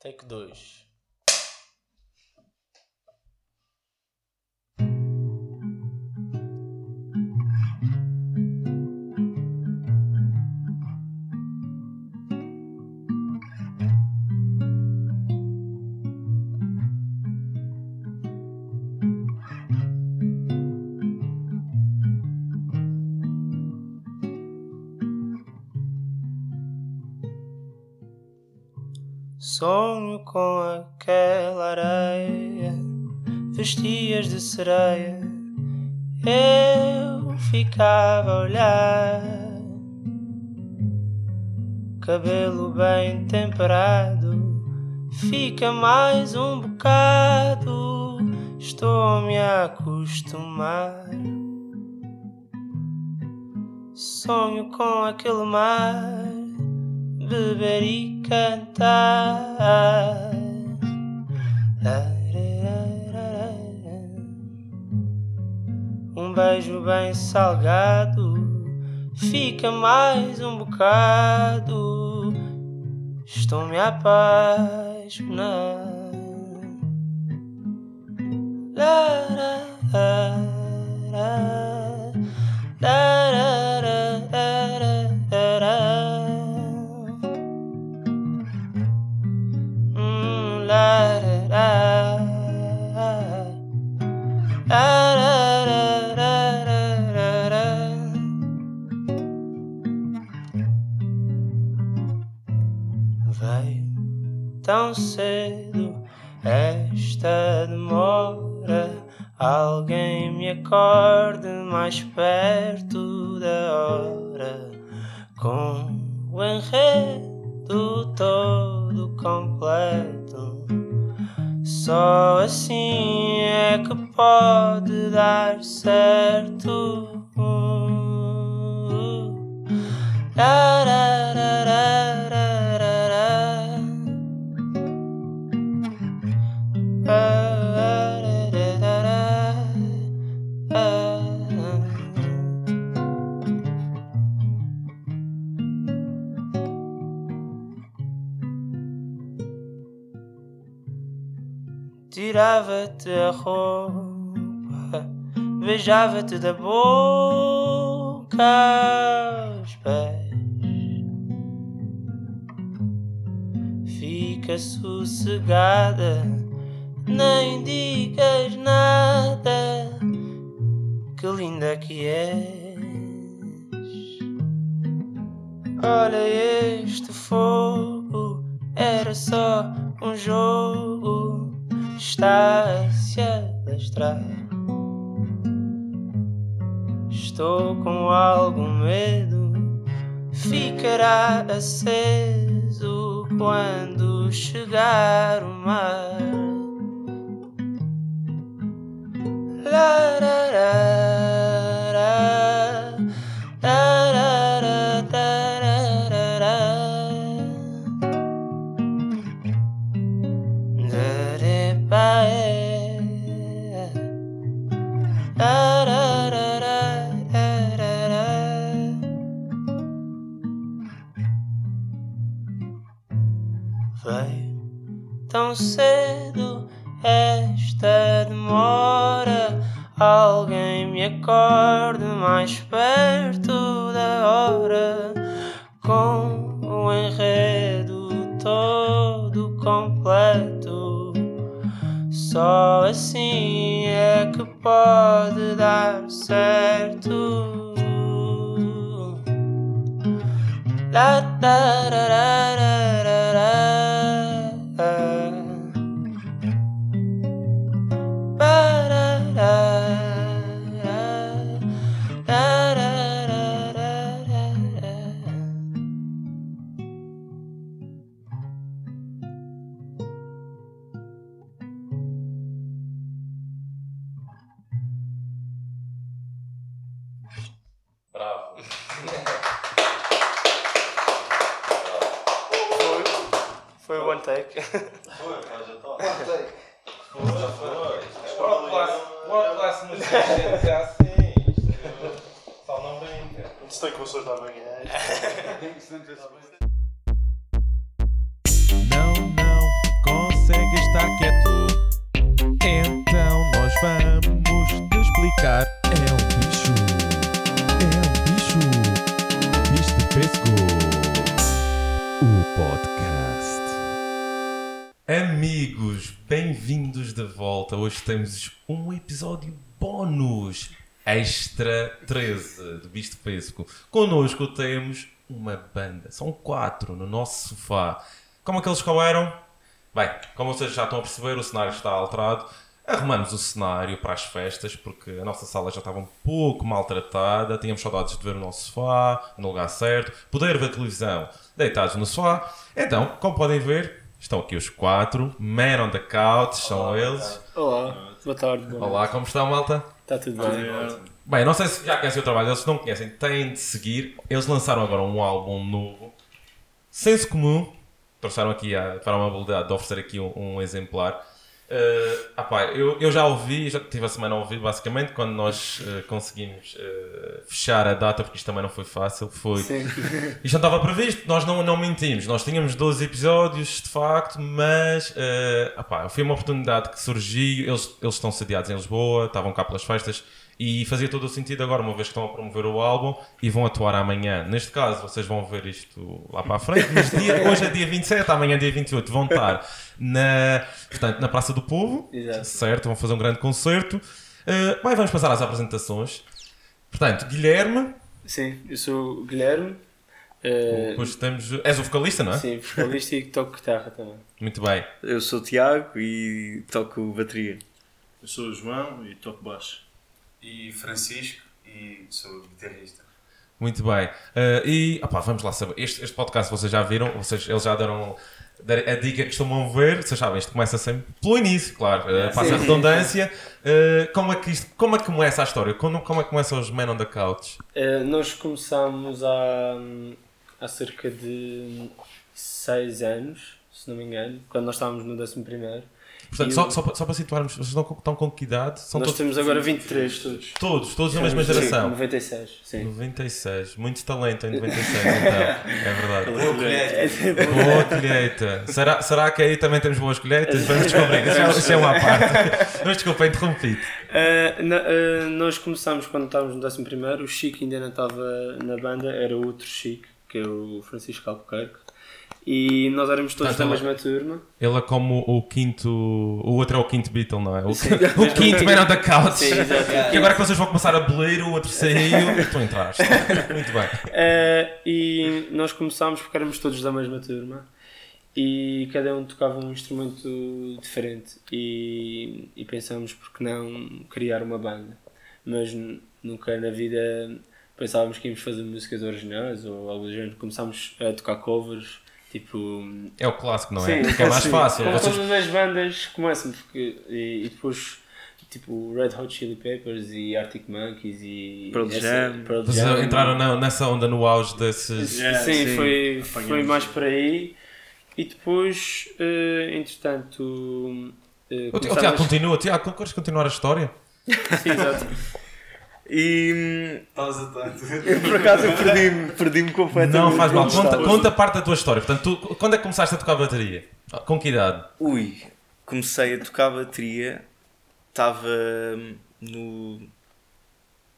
Take 2. Sonho com aquela areia, vestias de sereia, eu ficava a olhar. Cabelo bem temperado, fica mais um bocado, estou-me a acostumar. Sonho com aquele mar beber e cantar. Um beijo bem salgado, fica mais um bocado. Estou-me a acorde mais perto Tirava-te a roupa, beijava-te da boca aos pés. Fica sossegada, nem digas nada. Que linda que és. Olha este fogo, era só um jogo. Está a se alastrar. Estou com algum medo, ficará aceso quando chegar o mar. Foi o one take. Foi, mas já está. One take. Foi, foi. É world class. World class nos assim. Só não brinca. Não sei que vocês lá. Não, não consegue estar quieto. Então nós vamos te explicar. É um bicho. É um bicho. Bicho de pesco. O podcast. Amigos, bem-vindos de volta. Hoje temos um episódio bónus extra 13 do Bisto Pesco. Connosco temos uma banda, são quatro no nosso sofá. Como é que eles eram? Bem, como vocês já estão a perceber, o cenário está alterado. Arrumamos o cenário para as festas porque a nossa sala já estava um pouco maltratada. Tínhamos saudades de ver o nosso sofá no lugar certo, poder ver televisão deitados no sofá. Então, como podem ver, estão aqui os quatro. Man on the couch, são eles. Olá, boa tarde. Boa Olá, como estão, malta? Está tudo bem? Bem, não sei se já conhecem o trabalho deles, se não conhecem, têm de seguir. Eles lançaram agora um álbum novo, Senso Comum. Trouxeram aqui a, para uma habilidade de oferecer aqui um, um exemplar. Uh, ah pá, eu, eu já ouvi, já tive a semana a ouvir basicamente quando nós uh, conseguimos uh, fechar a data, porque isto também não foi fácil. Foi, Sim. isto não estava previsto, nós não, não mentimos. Nós tínhamos 12 episódios de facto, mas uh, ah pá, foi uma oportunidade que surgiu. Eles, eles estão sediados em Lisboa, estavam cá pelas festas e fazia todo o sentido agora, uma vez que estão a promover o álbum e vão atuar amanhã. Neste caso, vocês vão ver isto lá para a frente, mas dia, hoje é dia 27, amanhã é dia 28, vão estar na, portanto, na Praça do Povo, Exato. certo? Vão fazer um grande concerto. Uh, bem, vamos passar às apresentações. Portanto, Guilherme, Sim, eu sou o Guilherme. eh, depois temos. És o vocalista, não é? Sim, vocalista e toco guitarra também. Muito bem. Eu sou o Tiago e toco bateria. Eu sou o João e toco baixo. E Francisco e sou guitarrista. Muito bem. Uh, e opá, vamos lá saber. Este, este podcast vocês já viram, vocês, eles já deram a dica que costumam ver. Vocês sabem, isto começa sempre pelo início, claro. Uh, passa a redundância. Uh, como, é que isto, como é que começa a história? Como, como é que começam os Men on the Couch? Eh, nós começámos há, há cerca de 6 anos, se não me engano, quando nós estávamos no 11 primeiro. Portanto, só, só, para- só para situarmos, vocês estão, com- estão com que idade? São nós todos, temos agora 23 todos. todos, todos da mesma Sim, geração. 96, sim. 96. Muito talento em 96, então. É verdade. Boa colheita. Boa colheita. Será, será que aí também temos boas colheitas? Vamos descobrir. Isso é, isso é uma parte. Mas desculpa, interrompi-te. Uh, na- uh, nós começámos quando estávamos no 11 primeiro, o Chico ainda não estava na banda, era outro Chico, que é o Francisco Albuquerque. E nós éramos todos da tá mesma turma. Ele é como o quinto. O outro é o quinto Beatle, não é? O, Sim. o quinto Man on the Couch. Sim. E agora que vocês vão começar a abolir, o outro saiu. Tu entraste. Muito bem. Uh, e nós começámos porque éramos todos da mesma turma e cada um tocava um instrumento diferente e, e pensámos por que não criar uma banda. Mas nunca na vida pensávamos que íamos fazer músicas originais ou algo do género. Começámos a tocar covers, tipo É o clássico, não é? Sim, que é mais sim. fácil. Como Vocês, todas as bandas começam, porque, e, e depois tipo Red Hot Chili Peppers e Arctic Monkeys e Pearl Jam. Pearl vocês Jam. entraram na- nessa onda no auge desses. Yeah, sim, sim, foi, apanhamos. foi mais por aí e depois, eh, entretanto, eh, O Ti- o começámos- Tiago continua. Tiago, queres continuar a história? Sim, exato. E a eu, por acaso eu perdi-me perdi completamente. Não faz mal. Conta, conta parte da tua história. Portanto, tu, quando é que começaste a tocar bateria? Com que idade? Ui, comecei a tocar bateria, estava no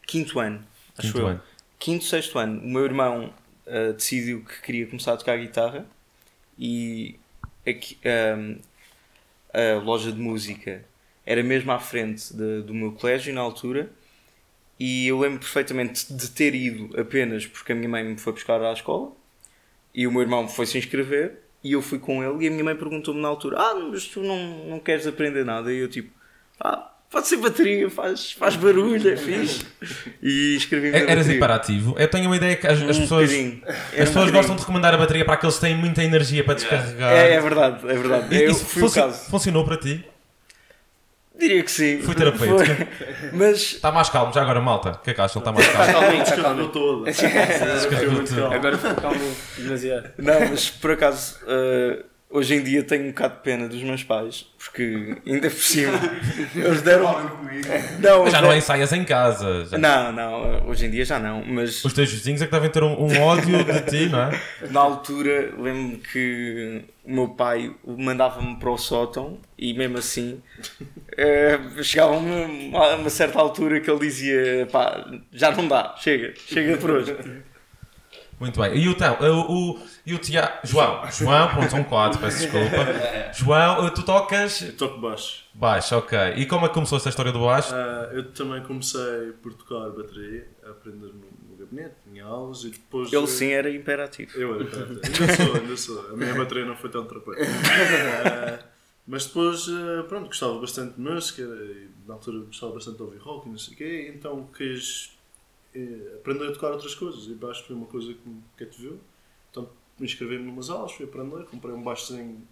quinto ano, acho Quinto eu. ano. Quinto, sexto ano. O meu irmão ah, decidiu que queria começar a tocar guitarra e aqui, hum, a loja de música era mesmo à frente de- do meu colégio na altura e eu lembro perfeitamente de ter ido apenas porque a minha mãe me foi buscar à escola e o meu irmão foi se inscrever e eu fui com ele e a minha mãe perguntou-me na altura ah, mas tu não, não queres aprender nada? E eu tipo, ah, pode ser bateria, faz, faz barulho, é fixe. E escrevi-me na É- Eras hiperativo. Eu tenho uma ideia que as, as Um pessoas, bocadinho. Um as pessoas gostam de recomendar a bateria para aqueles que têm muita energia para descarregar. É, é verdade, é verdade. E Eu isso caso. funcionou para ti? Diria que sim. Foi terapêutico. Foi. Mas Está mais calmo, já agora, malta. O que é que acham? Está mais calmo. Calminho, está Descarregou calminho. Descarregou tudo. Agora foi calminho, demasiado. Não, mas por acaso, eh, hoje em dia tenho um bocado de pena dos meus pais, porque ainda por cima eles deram. Não, Mas já não ensaias em casa. já- não, não, hoje em dia já não, mas Os teus vizinhos é que devem ter um, um ódio de ti, não é? na altura lembro-me que o meu pai mandava-me para o sótão e mesmo assim eh, chegava a uma, a uma certa altura que ele dizia pá, já não dá, chega, chega por hoje. Muito bem. E o, o, o, e o Tiago. João. João, pronto, são quatro, peço desculpa. João, tu tocas Eu toco baixo. baixo, ok. E como é que começou esta história do baixo? Ah, eu também comecei por tocar bateria, a aprender no, no gabinete, em aulas e depois. Ele eh, sim era imperativo. Eu era, pronto. ainda sou, ainda sou. A minha bateria não foi tão terapêutica. Ah, mas depois, eh, pronto, gostava bastante de música e na altura gostava bastante de ouvir rock e não sei o quê, então quis eh, aprender a tocar outras coisas e baixo foi uma coisa que me cativou. Então me inscrevi em umas aulas, fui aprender, comprei um baixozinho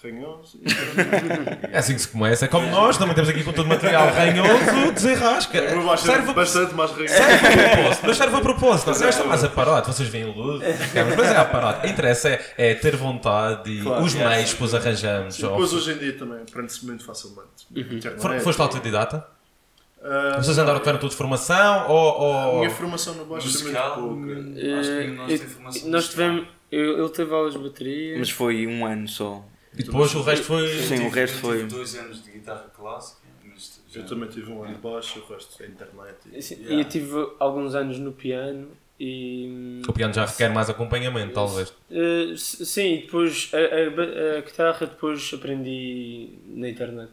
ranhoso e É assim que se começa. É como nós, também temos aqui com todo o material ranhoso, desenrasca. o baixo Serve a bastante mais ranhoso. Serve a propósito, mas serve a propósito. Não está mais aparato, vocês veem luz, mas é aparato. Interessa é, é ter vontade e Claro, os é. meios depois arranjamos. Depois hoje em dia também aprende-se muito facilmente. For- Foste autodidata? Ah, Vocês andaram, tiveram tudo de formação ou. A ou... minha formação no baixo foi muito Musical, pouca. acho que nenhum de nós Eh, formação nós musical. tivemos. eu- Ele teve aulas de bateria. Mas foi um ano só. E depois o resto foi. Sim, o tive- resto eu foi- tive dois anos de guitarra clássica, mas Eu também tive um ano de baixo, o resto é internet. E... Sim, Yeah. Eu tive alguns anos no piano e. O piano já requer mais acompanhamento, talvez. Eh, s- sim, e depois a, a a guitarra depois aprendi na internet.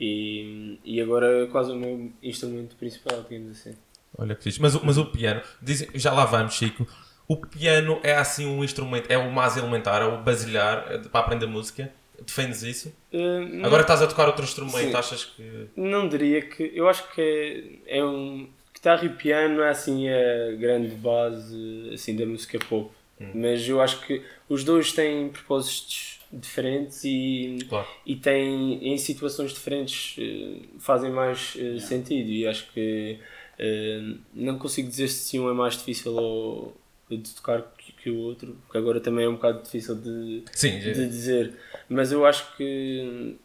E, e agora é quase o meu instrumento principal, digamos assim. Olha que fixe. Mas, o- mas o piano, dizem, já lá vamos, Chico. O piano é assim um instrumento, é o mais elementar, é o basilar é para aprender música. Defendes isso? Não- Agora estás a tocar outro instrumento, Sim. achas que. Não diria que. Eu acho que é, é um. Guitarra e piano é assim a grande base assim, da música pop. Mas eu acho que os dois têm propósitos diferentes e, Claro. e têm em situações diferentes eh, fazem mais eh, sentido. E acho que eh, não consigo dizer se um é mais difícil ou, de tocar que, o outro, porque agora também é um bocado difícil de, Sim, de dizer, mas eu acho que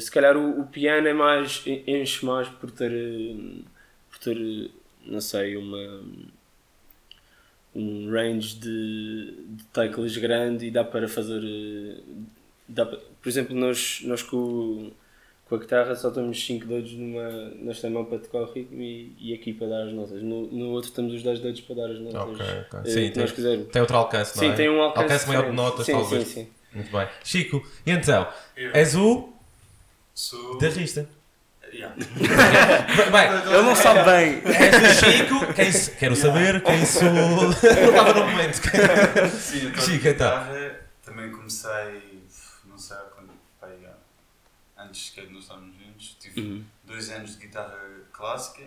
se calhar o, o piano é mais en- enche mais por ter por ter não sei uma um range de, de teclas grande e dá para fazer eh, dá pa- por exemplo nós nós com, com a guitarra só temos 5 dedos numa, nesta mão para tocar o ritmo e, e aqui para dar as notas no, no outro temos os 10 dedos para dar as notas Ok, ok. eh, Sim, que nós tem, quisermos tem outro alcance, não Sim, é? tem um alcance, maior de notas, sim, talvez. Sim, sim. Muito bem. Chico, e então? Eu És o sou. guitarrista. Yeah. Bem, Ele não sabe bem. és o Chico, quem quero saber quem sou. Não estava no momento. Sim, eu Chico, então. guitarra. Também comecei, não sei há quando, pai, antes sequer de nós estarmos juntos, tive Uhum. dois anos de guitarra clássica,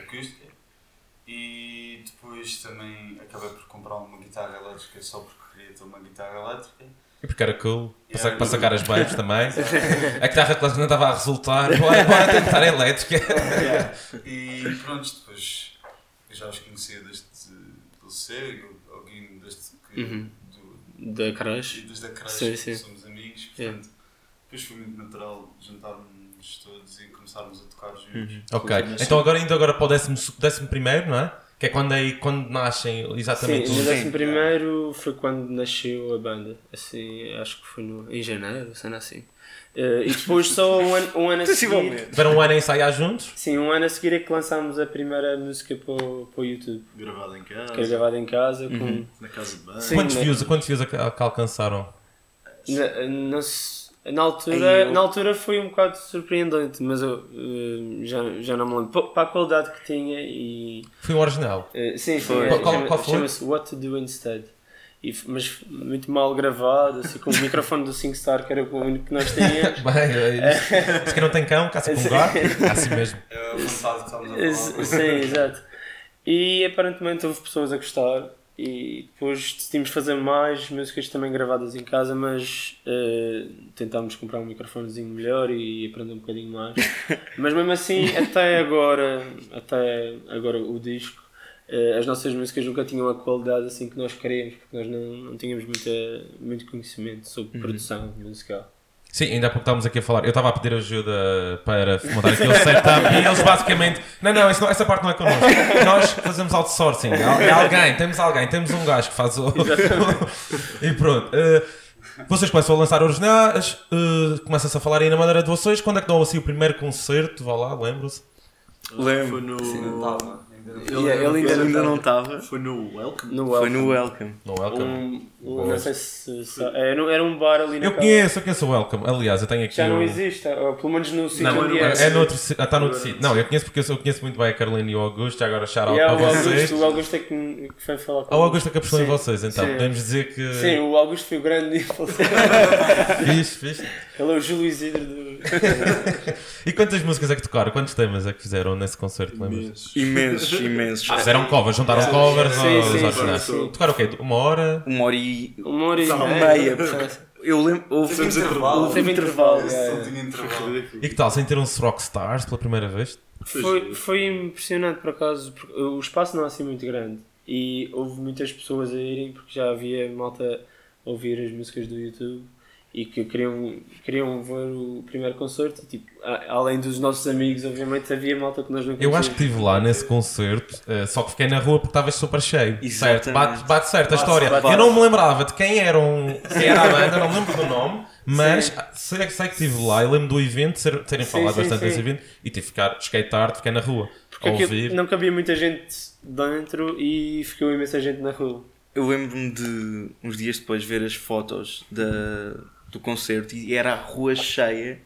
acústica, e depois também acabei por comprar uma guitarra elétrica só porque queria ter uma guitarra elétrica. Porque era cool. Para, Yeah. para sacar as babes também. A guitarra clássica não estava a resultar. Bora, bora tentar a elétrica. E pronto, depois eu já os conhecia desde do liceu, alguém desde que. Uhum. Do, da creche desde a creche Sim, sim. somos amigos, Yeah. portanto, depois foi muito natural juntarmos todos e começarmos a tocar juntos. Ok, então agora indo agora para o décimo, décimo primeiro, não é? Que é quando, aí, quando nascem exatamente Sim, os... décimo primeiro foi quando nasceu a banda. Assim, acho que foi no, em janeiro, sendo assim. Eh, e depois só um ano, um ano a seguir. Possivelmente. Tiveram um ano a ensaiar juntos? Sim, um ano a seguir é que lançámos a primeira música para o, para o YouTube. Gravado em casa, Que é gravada em casa com. na casa de banho. Sim. Quantos né? views, quantos views a que que alcançaram? Na, na, na altura, eu- na altura foi um bocado surpreendente, mas eu eh, já, já não me lembro. Pa- Para a qualidade que tinha e. Foi um original. eh, sim, Foi. é, Qual- chama- qual foi? chama-se What to Do Instead. E, mas muito mal gravado, assim, com o microfone do SingStar, que era o único que nós tínhamos. Bem, é isso. Se que não tem cão, caça com gato. É assim mesmo. É que estamos a falar. Sim, exato. E aparentemente houve pessoas a gostar e depois decidimos fazer mais músicas também gravadas em casa, mas eh, tentámos comprar um microfonezinho melhor e aprender um bocadinho mais. mas mesmo assim, até agora, até agora o disco, eh, as nossas músicas nunca tinham a qualidade assim que nós queríamos, porque nós não, não tínhamos muita, muito conhecimento sobre produção musical. Sim, ainda há pouco estávamos aqui a falar. Eu estava a pedir ajuda para montar aquele setup e eles basicamente. Não, não, isso não- essa parte não é connosco. Nós fazemos outsourcing. É alguém, temos alguém, temos um gajo que faz o. e pronto. eh, vocês começam a lançar originais, uh, começa-se a falar aí na maneira de vocês. Quando é que dão assim o primeiro concerto? Vá lá, lembro-se. Foi no, Yeah, ele ainda não estava. Foi no Welcome. No Foi no Welcome. Welcome. No Welcome. Um, Boa. não sei se. se era, um- era um bar ali na Eu conheço, eu conheço o Welcome. Aliás, eu tenho aqui. Já não o- existe, ou pelo menos no sítio Não, onde é, é. é noutro sítio. Ah, está noutro sítio. Não, eu conheço porque eu, eu conheço muito bem a Carolina e o Augusto. Já agora shout out Yeah, para o vocês. Augusto, o Augusto é que, me- que foi falar com Ah, O Augusto é que apostou em Sim. vocês, então. Sim. Podemos dizer que. Sim, o Augusto foi o grande influencer. Fixe, fixe. Ele é o Júlio Isidro do. E quantas músicas é que tocaram? Quantos temas é que fizeram nesse concerto? Lembras? Imensos. Imensos, imensos. Ah, fizeram covers, juntaram Sim, covers sim, sim, originais. sim. Tocaram o quê? Uma hora? Uma hora e Uma hora e meia. Eu lembro. Houve. Teve intervalo. Tinha intervalo. Ridículo. E que tal? Sentiram-se rockstars pela primeira vez? Foi, foi impressionante por acaso, porque o espaço não é assim muito grande e houve muitas pessoas a irem porque já havia malta a ouvir as músicas do YouTube e que queriam, queriam ver o primeiro concerto e tipo, a- além dos nossos amigos, obviamente havia malta que nós não Eu acho que conhecíamos. estive lá nesse concerto, eh, só que fiquei na rua porque estava super cheio. Exatamente. Certo? Bate, bate certo a Bate, história. bate. Eu não me lembrava de quem, eram, quem era a banda, não me lembro do nome, mas sei, sei que estive lá e lembro do evento, ser- terem Sim, falado sim, bastante sim. desse evento e tive que ficar, cheguei tarde, fiquei na rua. Porque a ouvir. não cabia muita gente dentro e ficou imensa gente na rua. Eu lembro-me de uns dias depois ver as fotos da, do concerto e era a rua cheia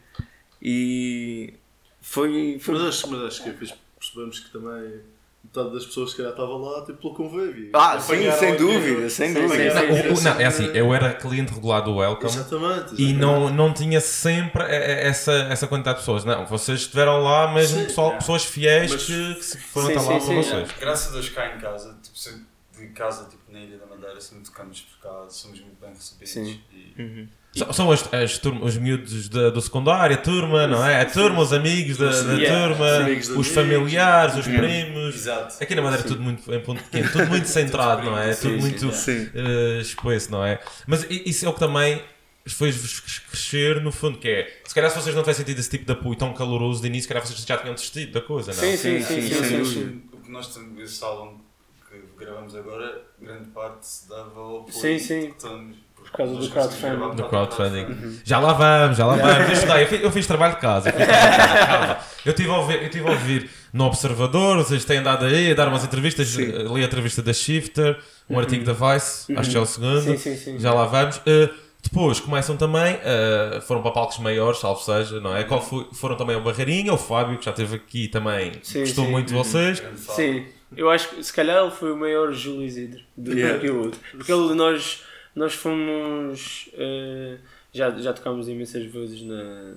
e foi. foi Mas acho, mas acho que fiz- percebemos que também metade das pessoas que calhar estava lá tipo, pelo convívio. Ah, sim, sem dúvida, sem dúvida. sim, Não, é assim, eu era cliente regular do Welcome Exatamente. e exatamente. não, não tinha sempre essa, essa quantidade de pessoas. Não, vocês estiveram lá mesmo Sim, pessoal, é. pessoas fiéis Mas- que, que foram Sim, estar lá sim, para sim. vocês. Graças a Deus cá em casa, tipo, sempre de casa tipo, na Ilha da Madeira, sempre tocamos por cá, somos muito bem recebidos. Sim. E, Uhum. São- São as, as turma- os miúdos da- do secundário, a turma, não é? A turma, os amigos da, da Yeah. turma, os amigos. familiares, os Uhum. primos. Exato. Aqui na Madeira é tudo muito em ponto pequeno, tudo muito centrado, não é? Sim, Tudo sim, muito Sim. uh, exposto, não é? Mas isso é o que também fez-vos crescer, no fundo, que é se calhar se vocês não tivessem tido esse tipo de apoio tão caloroso de início, se calhar vocês já tinham desistido da coisa, não? Sim, sim, sim, Sim, sim, sim, sim. O que nós temos, esse álbum que gravamos agora, grande parte se dava ao apoio Sim, sim. que estamos- Por causa do crowdfunding. Do crowdfunding. Já lá vamos, já lá vamos. Eu, fiz, eu fiz trabalho de casa. Eu, fiz trabalho de casa, eu tive a ouvir, eu tive a ouvir no Observador, vocês têm andado aí a dar umas entrevistas. Sim. Li a entrevista da Shifter, um artigo da Vice, acho que é o segundo. Sim, sim, sim. Já lá vamos. Uh, depois começam também, uh, foram para palcos maiores, salvo seja, não é? Qual foi- foram também o Barreirinha, o Fábio, que já esteve aqui também, Sim, gostou sim. muito de vocês. Grande fala. Sim, eu acho que se calhar ele foi o maior Júlio Isidro do Yeah. que o outro. Porque ele, nós, nós fomos. eh, já, já tocámos imensas vezes na,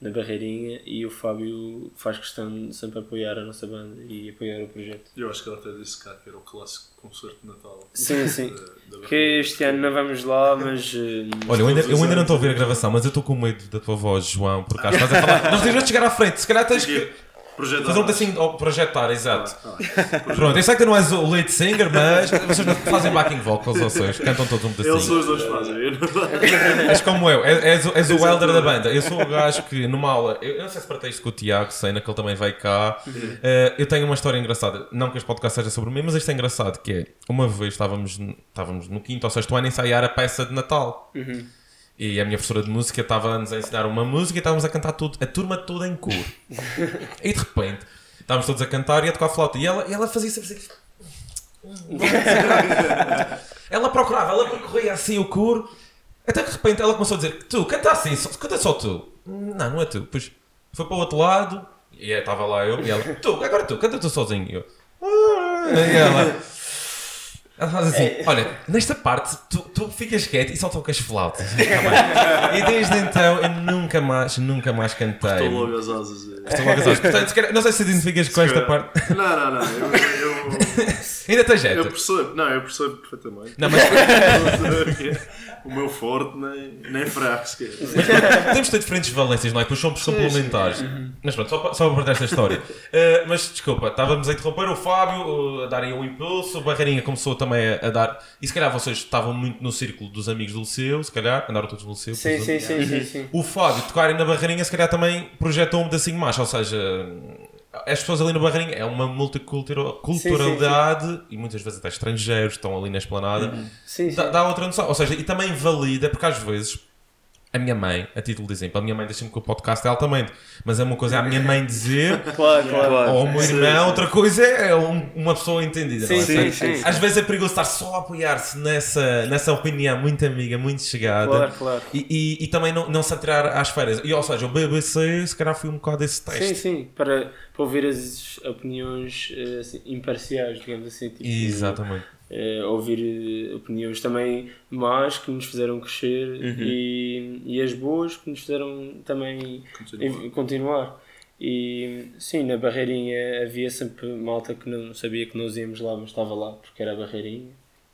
na Barreirinha e o Fábio faz questão de sempre apoiar a nossa banda e apoiar o projeto. Eu acho que ele até disse cá que era o clássico concerto de Natal. Sim, sim. Da- da Que este ano não vamos lá, mas. eh, Olha, eu ainda, eu ainda não estou a ouvir a gravação, mas eu estou com medo da tua voz, João, porque acho que estás a falar. Nós temos de chegar à frente, se calhar tens que. Projeto Fazer um pedacinho ou projetar, exato. Ah, ah. Pronto, eu sei que tu não és o lead singer, mas vocês fazem backing vocals, vocês cantam todos um Eles são pedacinho. os dois fazem. eu não- És como eu, és, és, o- és o welder da banda. Eu sou o gajo que numa aula, eu, eu não sei se partilhei isto com o Tiago Sena, que ele também veio cá. Eh, eu tenho uma história engraçada, não que este podcast seja sobre mim, mas isto é engraçado, que é, uma vez estávamos, estávamos no quinto ou sexto ano a ensaiar a peça de Natal. E a minha professora de música estava-nos a ensinar uma música e estávamos a cantar tudo, a turma toda em cor. e de repente, estávamos todos a cantar e a tocar flauta. E ela, e ela fazia sempre assim. ela procurava, ela percorria assim o coro. Até que de repente ela começou a dizer: Tu, canta assim, só- canta só tu. Não, não é tu. Depois foi para o outro lado e estava lá eu. E ela: Tu, agora tu, canta tu sozinho. E eu: "Ah." E ela. Ela faz assim, olha, nesta parte tu, tu ficas quieto e só tocas flautas. Tá e desde então eu nunca mais, nunca mais cantei. Estou logo as asas. Estou logo a dizer, Portanto, não sei se identificas com esta parte. Não, não, não. Eu, eu, Ainda tem eu jeito. percebo. Não, eu percebo perfeitamente. Não, mas o meu forte nem, nem fraco sequer. temos de ter diferentes valências, não é? Pois somos complementares. Mas pronto, só para, só para partir esta história. Uh, mas desculpa, estávamos a interromper o Fábio, uh, a darem um impulso, o Barreirinha começou também a, a dar. E se calhar vocês estavam muito no círculo dos amigos do Liceu, se calhar, andaram todos no Liceu. Sim, sim, sim, sim, sim. O Fábio tocarem na Barreirinha, se calhar também projetou um pedacinho mais, ou seja. As pessoas ali na Barreirinha é uma multiculturalidade e muitas vezes até estrangeiros estão ali na esplanada. Sim, sim. Dá, dá outra noção. Ou seja, e também valida, porque às vezes a minha mãe, a título de exemplo, a minha mãe deixa-me que o podcast é altamente, mas é uma coisa a minha mãe dizer, Claro, claro. ou o meu Sim, irmão, sim. outra coisa é um- uma pessoa entendida. Sim, é? sim, Portanto, sim. Às vezes é perigoso estar só a apoiar-se nessa, nessa opinião muito amiga, muito chegada. Claro, claro. E, e, e também não, não se atirar às férias. E, ou seja, o BBC se calhar foi um bocado esse Sim, teste. sim, para, para ouvir as opiniões eh, assim, imparciais, digamos assim. Tipo, Exatamente. Eh, ouvir eh, opiniões também más que nos fizeram crescer e, e as boas que nos fizeram também Continua. em- continuar. E sim, na Barreirinha havia sempre malta que não sabia que nós íamos lá, mas estava lá porque era a Barreirinha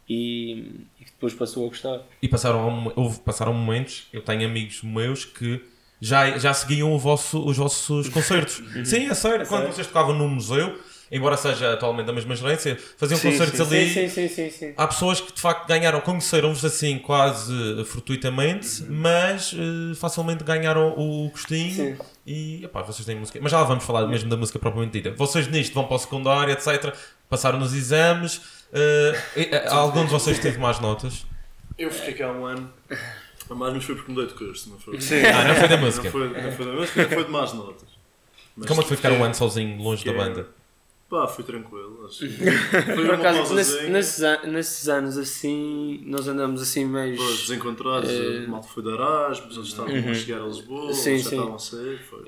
e, e que depois passou a gostar. E passaram, houve, passaram momentos, eu tenho amigos meus que já, já seguiam vosso, os vossos concertos. Sim, é sério. Quando sério? vocês tocavam no museu, embora seja atualmente da mesma gerência, faziam Sim, concertos sim, ali. Sim, sim, sim, sim, sim. Há pessoas que de facto ganharam, conheceram-vos assim quase fortuitamente, mas eh, facilmente ganharam o gostinho Sim. e epá, vocês têm música. Mas já lá vamos falar mesmo da música propriamente dita. Vocês nisto vão para o secundário, etc. Passaram nos exames. eh, algum de vocês teve mais notas? Eu fiquei cá um ano. A mais mas foi porque mudei de curso, não foi? Sim. Ah, não foi da Não música. foi, não foi da música, foi de más notas. Mas Como é que foi ficar um ano sozinho, longe da banda? Pá, fui tranquilo. Acho que foi Por acaso, nesse- nesses, an- nesses anos assim, nós andamos assim meio. Pô, desencontrados, Eh, a malta foi de Erasmus, eles estavam a chegar a Lisboa, Sim, eles já sim. estavam a sair. Foi.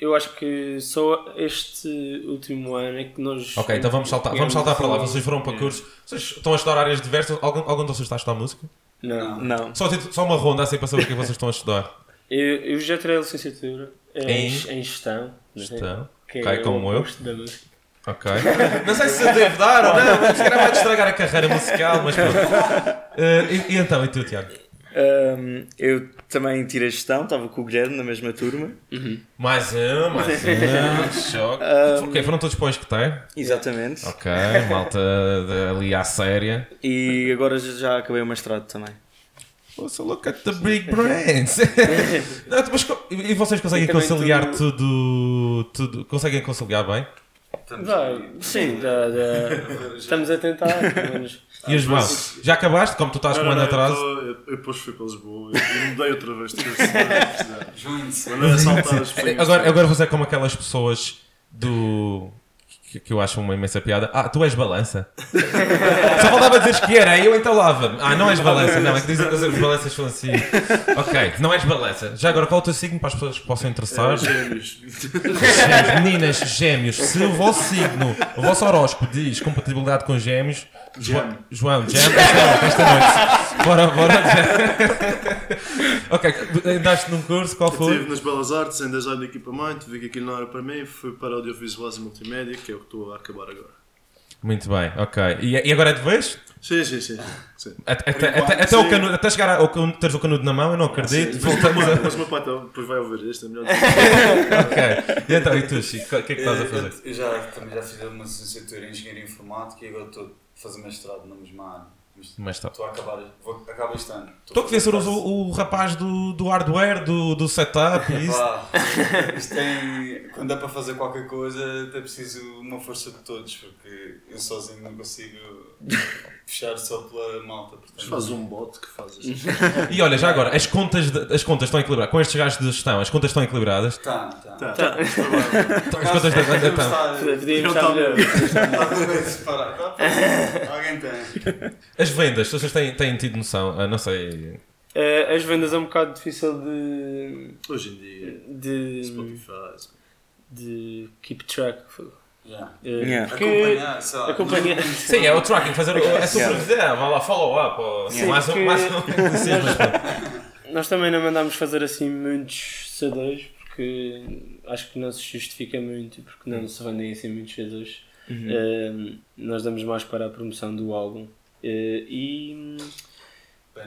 Eu acho que só este último ano é que nós. Ok, então vamos saltar, vamos saltar para lá. Vocês foram para cursos. Vocês estão a estudar áreas diversas. Algum, algum de vocês está a estudar música? Não. Não. Só, tipo- só uma ronda assim para saber o que é que vocês estão a estudar. Eu, eu já tirei a licenciatura em, Em? gestão. né? Estão. Que Ok, é como o eu. da música. Ok. Não sei se eu devo dar ou não, mas se calhar vai estragar a carreira musical, mas pronto. Eh, e, e então, e tu, Tiago? Ahm, eu também tirei gestão, estava com o Guilherme na mesma turma. Mais um, mais um. Choque. ok, foram todos para o Escoteiro? Exatamente. Ok, malta ali à séria. E agora já- acabei o mestrado também. Also look at the big brains. Não, mas e vocês conseguem conciliar tudo- tudo, tudo. Conseguem conciliar bem? Vai, sim, dá, dá. estamos a tentar. pelo menos. E os João? Já acabaste? Como tu estás com um ano eu atrás? Eu, eu depois fui para Lisboa e mudei outra vez. Junte-se. As pessoas. Agora, agora vou ser como aquelas pessoas do. Que, que eu acho uma imensa piada. Ah, tu és balança? Só faltava dizeres que era, aí eu entalava-me. Ah, não és balança, não, é que dizem que os balanças são assim. Ok, não és balança. Já agora, qual é o teu signo para as pessoas que possam interessar? É, gêmeos. Gêmeos, meninas, gêmeos, se o vosso signo, o vosso horóscopo diz compatibilidade com gêmeos, João, João, gêmeos, esta, esta noite. Bora, bora. ok, andaste num curso, qual foi? Estive nas Belas Artes, em design de equipamento, vi que aquilo não era para mim, fui para audiovisuais e multimédia, que é o que estou a acabar agora. Muito bem, ok. E, e agora é de vez? Sim, sim, sim. sim. Até, até, enquanto, até, até o sim. canudo, até chegar ao canudo, teres o canudo na mão, eu não acredito. Sim, Voltamos a... Mas meu pai tá- depois vai ouvir isto, é melhor dizer. Ok. E então, e tu, Chico, o que é que estás a fazer? Eu, eu já, também já fiz uma licenciatura em Engenharia Informática e agora estou fazer mestrado na mesma área. Mas está. Estou a acabar, vou acabar este ano. Estou a ser o, o rapaz do, do hardware, do, do setup e isso. Pá, isto tem, quando é para fazer qualquer coisa, é preciso uma força de todos, porque eu sozinho não consigo fechar só pela malta. Mas Portanto, faz um bot que faz isso. E olha, já agora, as contas, de- as contas estão equilibradas. Com estes gajos de gestão, as contas estão equilibradas. Tá, tá. Tá, tá. provável. As contas da banda estão. Podíamos estar melhor. Tá, pá, Alguém tem. As vendas, vocês têm, têm tido noção? Ah, não sei. Eh, as vendas é um bocado difícil de. Hoje em dia, de. Spotify. de keep track. Yeah. Eh, Yeah. Porque Acompanhar, sei lá. acompanhar. Sim, é o tracking, fazer o, é supervisão, vai lá, follow up. ou- Sim, mais um, mais um. Sim, mas pronto. Nós também não mandámos fazer assim muitos CDs porque acho que não se justifica muito porque não se vendem assim muitos CDs. Eh, nós damos mais para a promoção do álbum. Eh, e,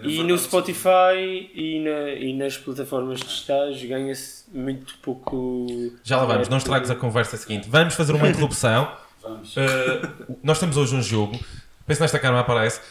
e no Spotify e, na, e nas plataformas digitais ganha-se muito pouco. Já lá vamos, não estragues a conversa seguinte. Vamos fazer uma interrupção. Vamos. Uh, nós temos hoje um jogo. Penso nesta câmera aparece.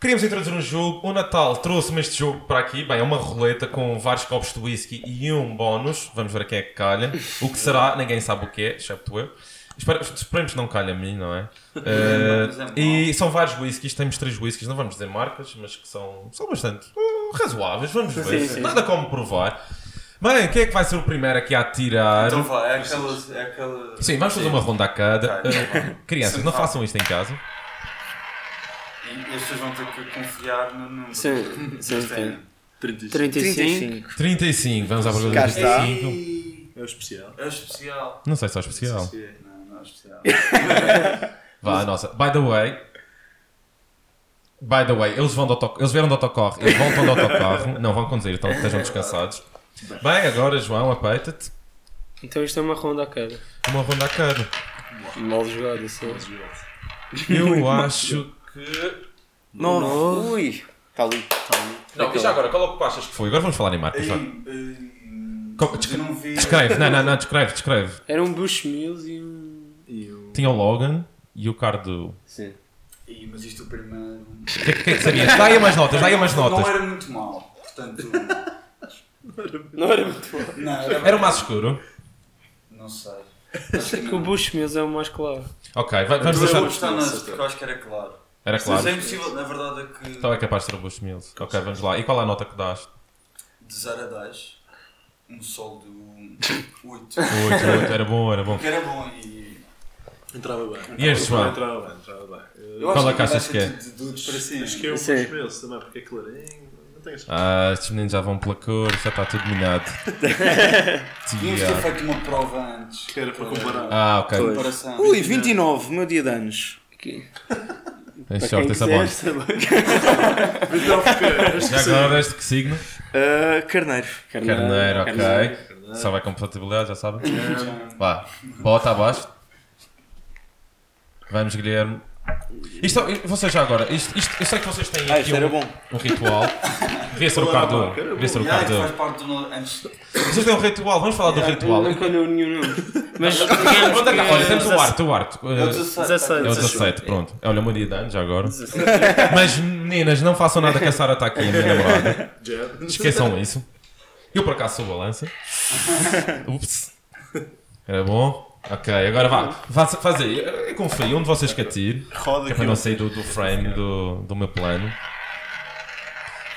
Queríamos introduzir um jogo. O Natal trouxe-me este jogo para aqui. Bem, é uma roleta com vários copos de whisky e um bónus. Vamos ver quem é que calha. O que será, ninguém sabe o que é, excepto eu. Espero- Esperemos que não calhe a mim, não é? Uh, é e são vários whiskies, temos três whiskies, não vamos dizer marcas, mas que são, são bastante uh, razoáveis, vamos ver. Sim, sim. Nada como provar. Bem, quem é que vai ser o primeiro aqui a tirar? Então vá, é aquela. É aquela... Sim, vamos fazer uma ronda a cada. Uh, crianças, não façam isto em casa. E as pessoas vão ter que confiar no número. Sim, sim, Mas tem. sim. 35. 35. 35, vamos à pergunta Cá do está. 35. Ei, É o especial. É especial. Não sei se é especial. Não é especial. Vá, a nossa. By the way. By the way, eles, vão autoc... eles vieram de autocarro, eles voltam de autocarro, não vão conduzir, então estejam descansados. Bem, agora, João, apeita-te. Então isto é uma ronda a cada. Uma ronda a cada. Mal jogado, assim. Eu acho que. Nove. Ui. Está ali. Não, e já agora, qual é o que achas que foi? Agora vamos falar em marcas. Ei, não vi. Descreve, não, não, não, descreve, descreve. Era um Bushmills e um. E o. Tinha o Logan e o Cardo. Sim. Ei, mas isto o primeiro. O que, é que- que é que sabias? Dá aí umas notas, dá aí umas Não notas. era muito mal. Portanto. Não era muito bom. Não, era, Era o mais escuro. Não sei. Acho que o Bushmills é o mais claro. Ok, vai- vamos Mas eu deixar. vou gostar nesse, porque eu acho que era claro. Era Mas claro. é impossível, na verdade é que. Então é capaz de ser o Bush Mills. Ok, vamos lá. E qual é a nota que dás? De 0 a 10, um sol de 8. 8, 8, era bom, era bom. Que era bom e. Entrava bem. E este, João? Entrava bem, entrava bem. Eu Qual acho é que achas vai que é? De, de dudes para cima. acho que é o Sim. Bushmills também, porque é clarinho. Não tenho Ah, estes meninos já vão pela cor, já está tudo minado. Tínhamos de ter feito uma prova antes. Que era para comparar. Ah, ok. Comparação. Ui, 29, meu dia de anos. Aqui. Tem quem essa bola. Então, Já agora este que signo? Ah, carneiro. Carneiro, ok. Só vai compatibilidade, já sabem. Vá, bota abaixo. Vamos, Guilherme. Isto, vocês já agora, isto, isto, eu sei que vocês têm Ah, aqui isto era um, bom. um ritual. Devia ser o cardo. Devia ser o Yeah, cardo. parte do. no- Antes. Vocês têm um ritual, vamos falar do ritual. Não calhou nenhum nome. Mas Onde é que- Olha, temos o Arte, o Arte. É o Uh, 17. 17. É o 17, pronto. Olha, uma dia de anos já agora. Mas meninas, não façam nada que a Sara está aqui, a minha namorada. Esqueçam isso. Eu por acaso sou balança. Ups. Era bom? Ok, agora vá. Faça- Fazer. Eu eu confio, um de vocês que atire. Roda Que é aqui. para não sair do, do frame do, do meu plano.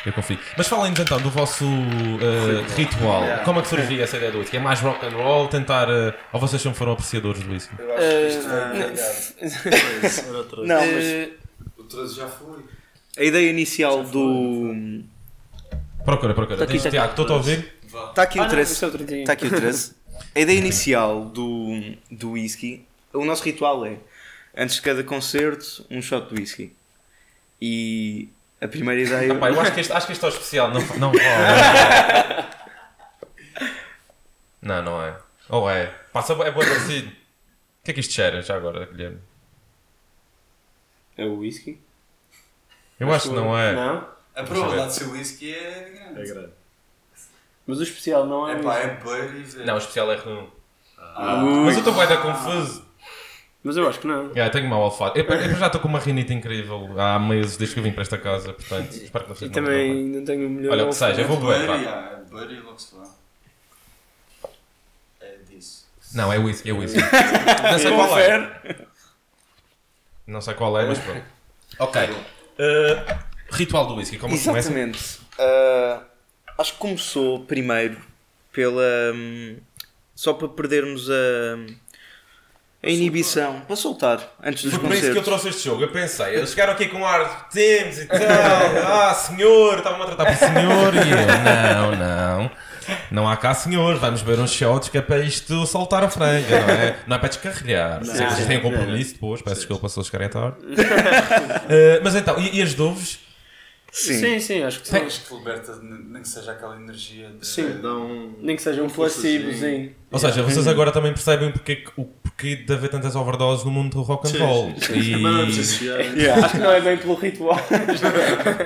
Eu confio. Mas falem-nos então do vosso uh, ritual. Como é que surgiu essa ideia do whisky? É mais rock and roll? Tentar. uh, ou vocês sempre foram apreciadores do whisky? Eu acho que isto é ligado. Era outra. Não, mas O 13 já foi. a ideia inicial do. Procura, procura. Tá aqui, Diz, tá aqui. Tiago, estou a ouvir? Está aqui ah, o não, 13. isto é o 31. Está aqui o 13. A ideia inicial do, do whisky, o nosso ritual é, antes de cada concerto, um shot de whisky. E a primeira ideia... Pá, eu acho que, este, acho que este é o especial. Não, não. Não, não é. Ou é? Passa, é bom parecido. O que é que isto cheira já agora, Guilherme? É o whisky? Eu acho que não é. Não? A probabilidade de ser whisky é É grande. Mas o especial não é. É pá, é e ver. Não, o especial é rum. Ah, Mas eu estou bem da confuso. Mas eu acho que não. Yeah, tenho mau olfato. Eu, eu já estou com uma rinite incrível há meses desde que eu vim para esta casa, portanto, espero que vocês E não também não tenho o melhor. Olha, o que seja, eu vou beber. é se vê. É disso. Não, é whisky, é whisky. Não sei qual é. Não sei qual é, mas pronto. Ok. Uh, ritual do whisky, como é que começa? Exatamente. Ah, acho que começou primeiro pela... hum, só para perdermos a... A inibição, para soltar, antes dos Foi por isso que eu trouxe este jogo. Eu pensei, eles chegaram aqui com ar de temos e tal. Ah, senhor, estavam a tratar por senhor. E eu, não, não. Não há cá senhor, vamos beber uns shots que é para isto soltar a franga, não é? Não é para descarregar. Vocês têm um compromisso depois, peço desculpa se eles chegarem tarde. Eh, mas então, e, e as dúvidas? Sim. Sim, sim, acho que sim. Acho que liberta, nem que seja aquela energia de. Sim. Dá um. Nem que seja um placebozinho. Ou seja, vocês agora também percebem porque, que- o porquê de haver tantas overdoses no mundo do rock and Sim, roll. sim, sim. Mas não é E... chegar. Acho que não é bem pelo ritual.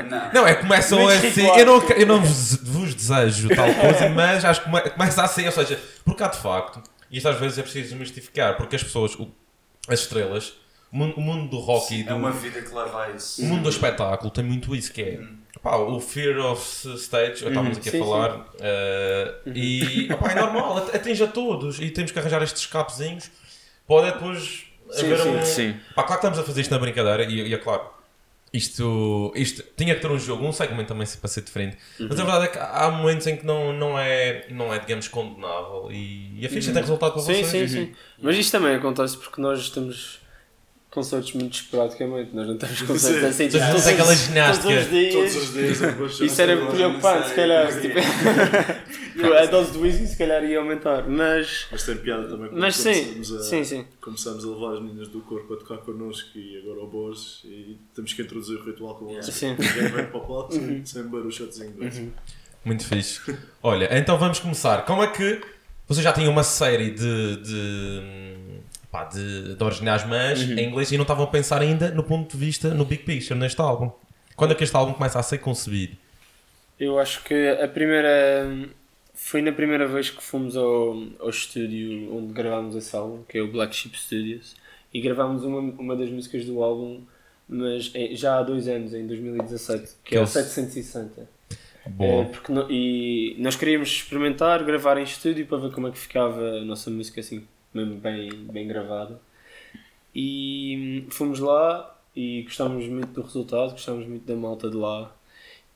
Não. Não, é que começam Muito assim. ritual. Eu não, eu não vos, vos desejo tal coisa, mas acho que come- começa assim. Ou seja, porque há de facto, e isto às vezes é preciso desmistificar, porque as pessoas, as estrelas, o mundo, o mundo do rock e É do, uma vida que leva a isso. o mundo do espetáculo tem muito isso que é. pá, o fear of stage, estávamos aqui a sim, falar, eh, e é normal, at- atinge a todos e temos que arranjar estes escapezinhos. Pode depois Sim, haver sim, um. sim. Pá, claro que estamos a fazer isto na brincadeira e, e é claro. isto, isto tinha que ter um jogo, um segmento também para ser diferente. Mas a verdade é que há momentos em que não, não, é, não é, digamos, condenável e, e a ficha tem resultado para Sim, vocês. sim, sim. Mas isto também acontece porque nós estamos concertos muito esporadicamente. Nós não temos concertos assim. Não todos têm aquela os- ginástica. Todos os dias. Todos os dias Isso era preocupante, se calhar. Tipo, a dose de whisky se calhar ia aumentar. Mas, Mas tem piada também quando mas sim, começamos, a, sim, sim. começamos a levar as meninas do corpo a tocar connosco e agora ao Boas e temos que introduzir o ritual com elas. Sim. Ninguém vem para o palco sem, sem beber o shotzinho. Uhum. Muito fixe. Olha, então vamos começar. Como é que vocês já tinham uma série de, de, pá, de, de originais mas em inglês e não estavam a pensar ainda no ponto de vista, no big picture, neste álbum? Quando é que este álbum começa a ser concebido? Eu acho que a primeira. Foi na primeira vez que fomos ao, ao estúdio onde gravámos esse álbum, que é o Black Sheep Studios, e gravámos uma, uma das músicas do álbum, mas é- já há dois anos, em 2017, que Que é é o o- 760. É, Boa. porque no- e nós queríamos experimentar, gravar em estúdio para ver como é que ficava a nossa música assim, mesmo bem, bem gravada. E hum, fomos lá e gostámos muito do resultado, gostámos muito da malta de lá.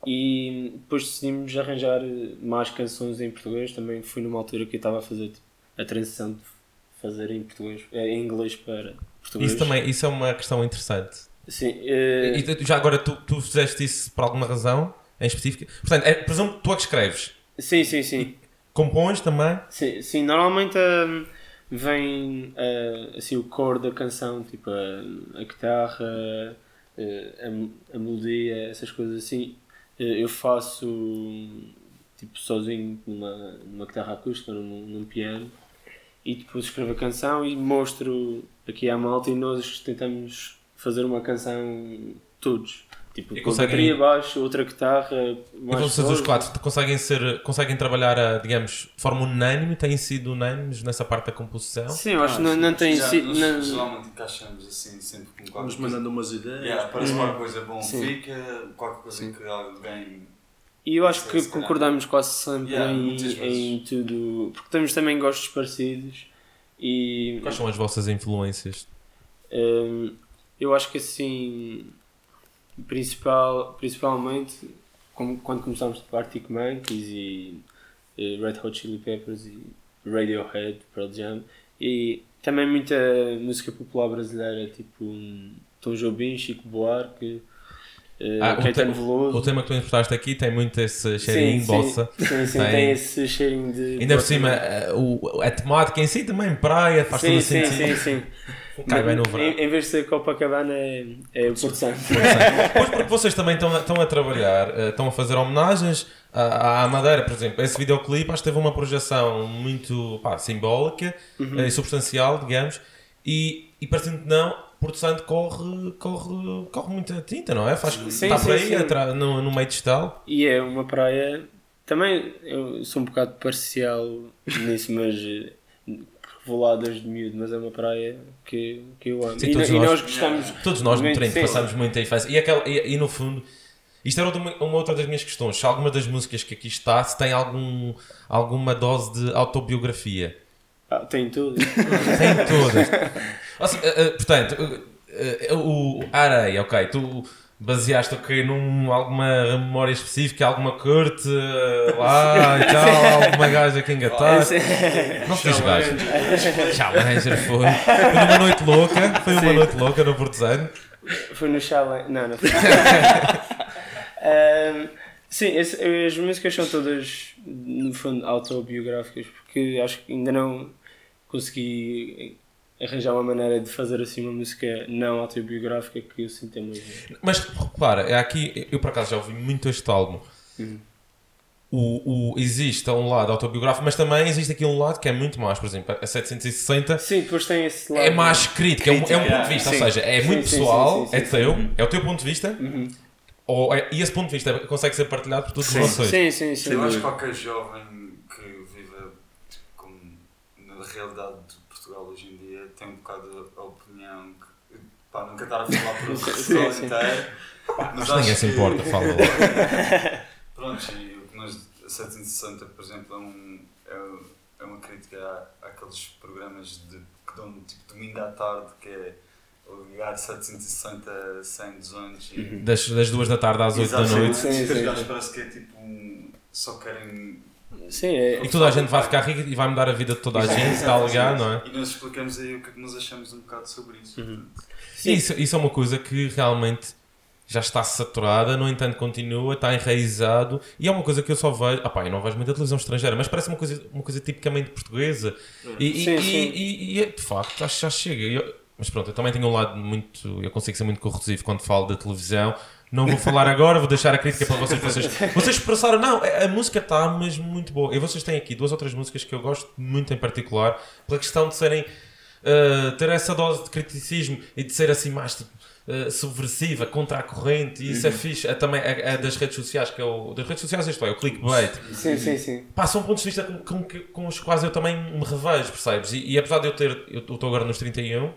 E hum, depois decidimos arranjar mais canções em português. Também fui numa altura que eu estava a fazer tipo, a transição de fazer em português, eh, em inglês para português. Isso também, isso é uma questão interessante. Sim, eh, E já agora tu, tu fizeste isso por alguma razão em específica? Portanto, é, presumo que tu é que escreves. sim, sim, sim. Compões também? Sim, sim normalmente hum, vem uh, assim, o core da canção, tipo a, a guitarra, uh, a, a melodia, essas coisas assim. Uh, eu faço tipo sozinho numa, numa guitarra acústica, num, num piano, e depois escrevo a canção e mostro aqui à malta e nós tentamos fazer uma canção todos. Tipo, E com conseguem- bateria, baixo, outra guitarra, E mais vocês os quatro conseguem, ser, conseguem trabalhar, a, digamos, de forma unânime? Têm sido unânimes nessa parte da composição? Sim, eu acho que Ah, não, não tem sido. não- Geralmente encaixamos assim, sempre com qualquer Vamos mandando umas ideias. Yeah, parece qualquer coisa bom Sim. fica, qualquer coisa que alguém. E eu acho Sim, que se concordamos quase sempre Yeah, em, em tudo. Porque temos também gostos parecidos e Quais são as vossas influências? hum, eu acho que assim, principal, principalmente como, quando começámos tipo Arctic Monkeys e eh, Red Hot Chili Peppers e Radiohead, Pearl Jam e também muita música popular brasileira, tipo hum, Tom Jobim, Chico Buarque, eh, Ah, o Caetano te- Veloso. O tema que tu importaste aqui tem muito esse cheirinho de sim, bossa. Sim, sim, Tem- tem, esse cheirinho de. Ainda por cima, eh, o, a temática em si também, praia, faz sim, todo o sim, sentido. sim, sim. Cai bem no verão. Em, em vez de ser Copacabana, é, é o Porto Santo. Pois porque vocês também estão, a- estão a trabalhar, eh, estão a fazer homenagens à, à Madeira, por exemplo. Esse videoclipe acho que teve uma projeção muito pá, simbólica Uhum. eh, e substancial, digamos, e, e parecendo que não, Porto Santo corre, corre, corre muita tinta, não é? Faz, Sim, está sim, por aí atra- no, no meio de tal. E é uma praia. Também eu sou um bocado parcial nisso, mas. Vou lá desde miúdo, mas é uma praia que, que eu amo. Sim, e, todos e nós. nós gostamos. Todos nós no muito, treino passamos muita infância. E, aquela, e, e no fundo, isto era uma, uma outra das minhas questões. Se alguma das músicas que aqui está, se tem algum, alguma dose de autobiografia. Ah, tem tudo. Tem todas. Ou seja, eh, eh, portanto, eh, o a areia, ok, tu baseaste ok, num alguma memória específica, alguma corte eh, lá e tal, alguma gaja que engataste. Não se diz gaja. Challenger foi. Foi numa noite louca, foi uma noite louca no Porto Santo. Foi no Challenge. Não, não foi. Ahm, sim, esse- as músicas são todas, no fundo, autobiográficas, porque acho que ainda não consegui arranjar uma maneira de fazer assim uma música não autobiográfica que eu sinta mesmo. Mas repara, é aqui, eu por acaso já ouvi muito este álbum. O, o, existe um lado autobiográfico, mas também existe aqui um lado que é muito mais, por exemplo, a 760 Sim, depois tem esse lado. é mais crítico, é um, é um ponto de vista, Sim. ou seja, é Sim, muito sim, pessoal, sim, sim, é sim, teu, é o teu ponto de vista, Uhum. ou é- e esse ponto de vista consegue ser partilhado por todos Sim, vocês. sim, sim. sim. Eu acho que qualquer jovem que viva tipo, na realidade tem um bocado a opinião que pá, nunca estar a falar por o sim. inteiro. Mas que ninguém se importa, fala lá. Pronto, e o que nós, a 760, por exemplo, é, um, é, é uma crítica à, àqueles programas de, que dão tipo domingo à tarde, que é ligar 760, 100, 200 e... Das, das duas da tarde às 8 da noite. Sim, sim, Os sim. gajos parece que é tipo um... Só querem... Sim, é. E toda a gente vai ficar rica e vai mudar a vida de toda a gente, está a ligar, não é? E nós explicamos aí o que é que nós achamos um bocado sobre isso. Uhum. E Isso, isso é uma coisa que realmente já está saturada, no entanto continua, está enraizado e é uma coisa que eu só vejo. Ah, pá, eu não vejo muita televisão estrangeira, mas parece uma coisa, uma coisa tipicamente portuguesa. E, e- Sim, e- sim. e- e é, de facto, acho que já chega. Eu- mas pronto, eu também tenho um lado muito. Eu consigo ser muito corrosivo quando falo da televisão. Não vou falar agora, vou deixar a crítica para vocês. Vocês, vocês expressaram, não, a música está mesmo muito boa. E vocês têm aqui duas ou três músicas que eu gosto muito em particular, pela questão de serem. uh, ter essa dose de criticismo e de ser assim mais tipo, uh, subversiva, contra a corrente, e isso é fixe. É também a, a das redes sociais, que é o. Das redes sociais, isto é, o clickbait. Sim, sim, sim. Pá, são pontos de vista com, com, com os quais eu também me revejo, percebes? E, e apesar de eu ter. Eu estou agora nos 31.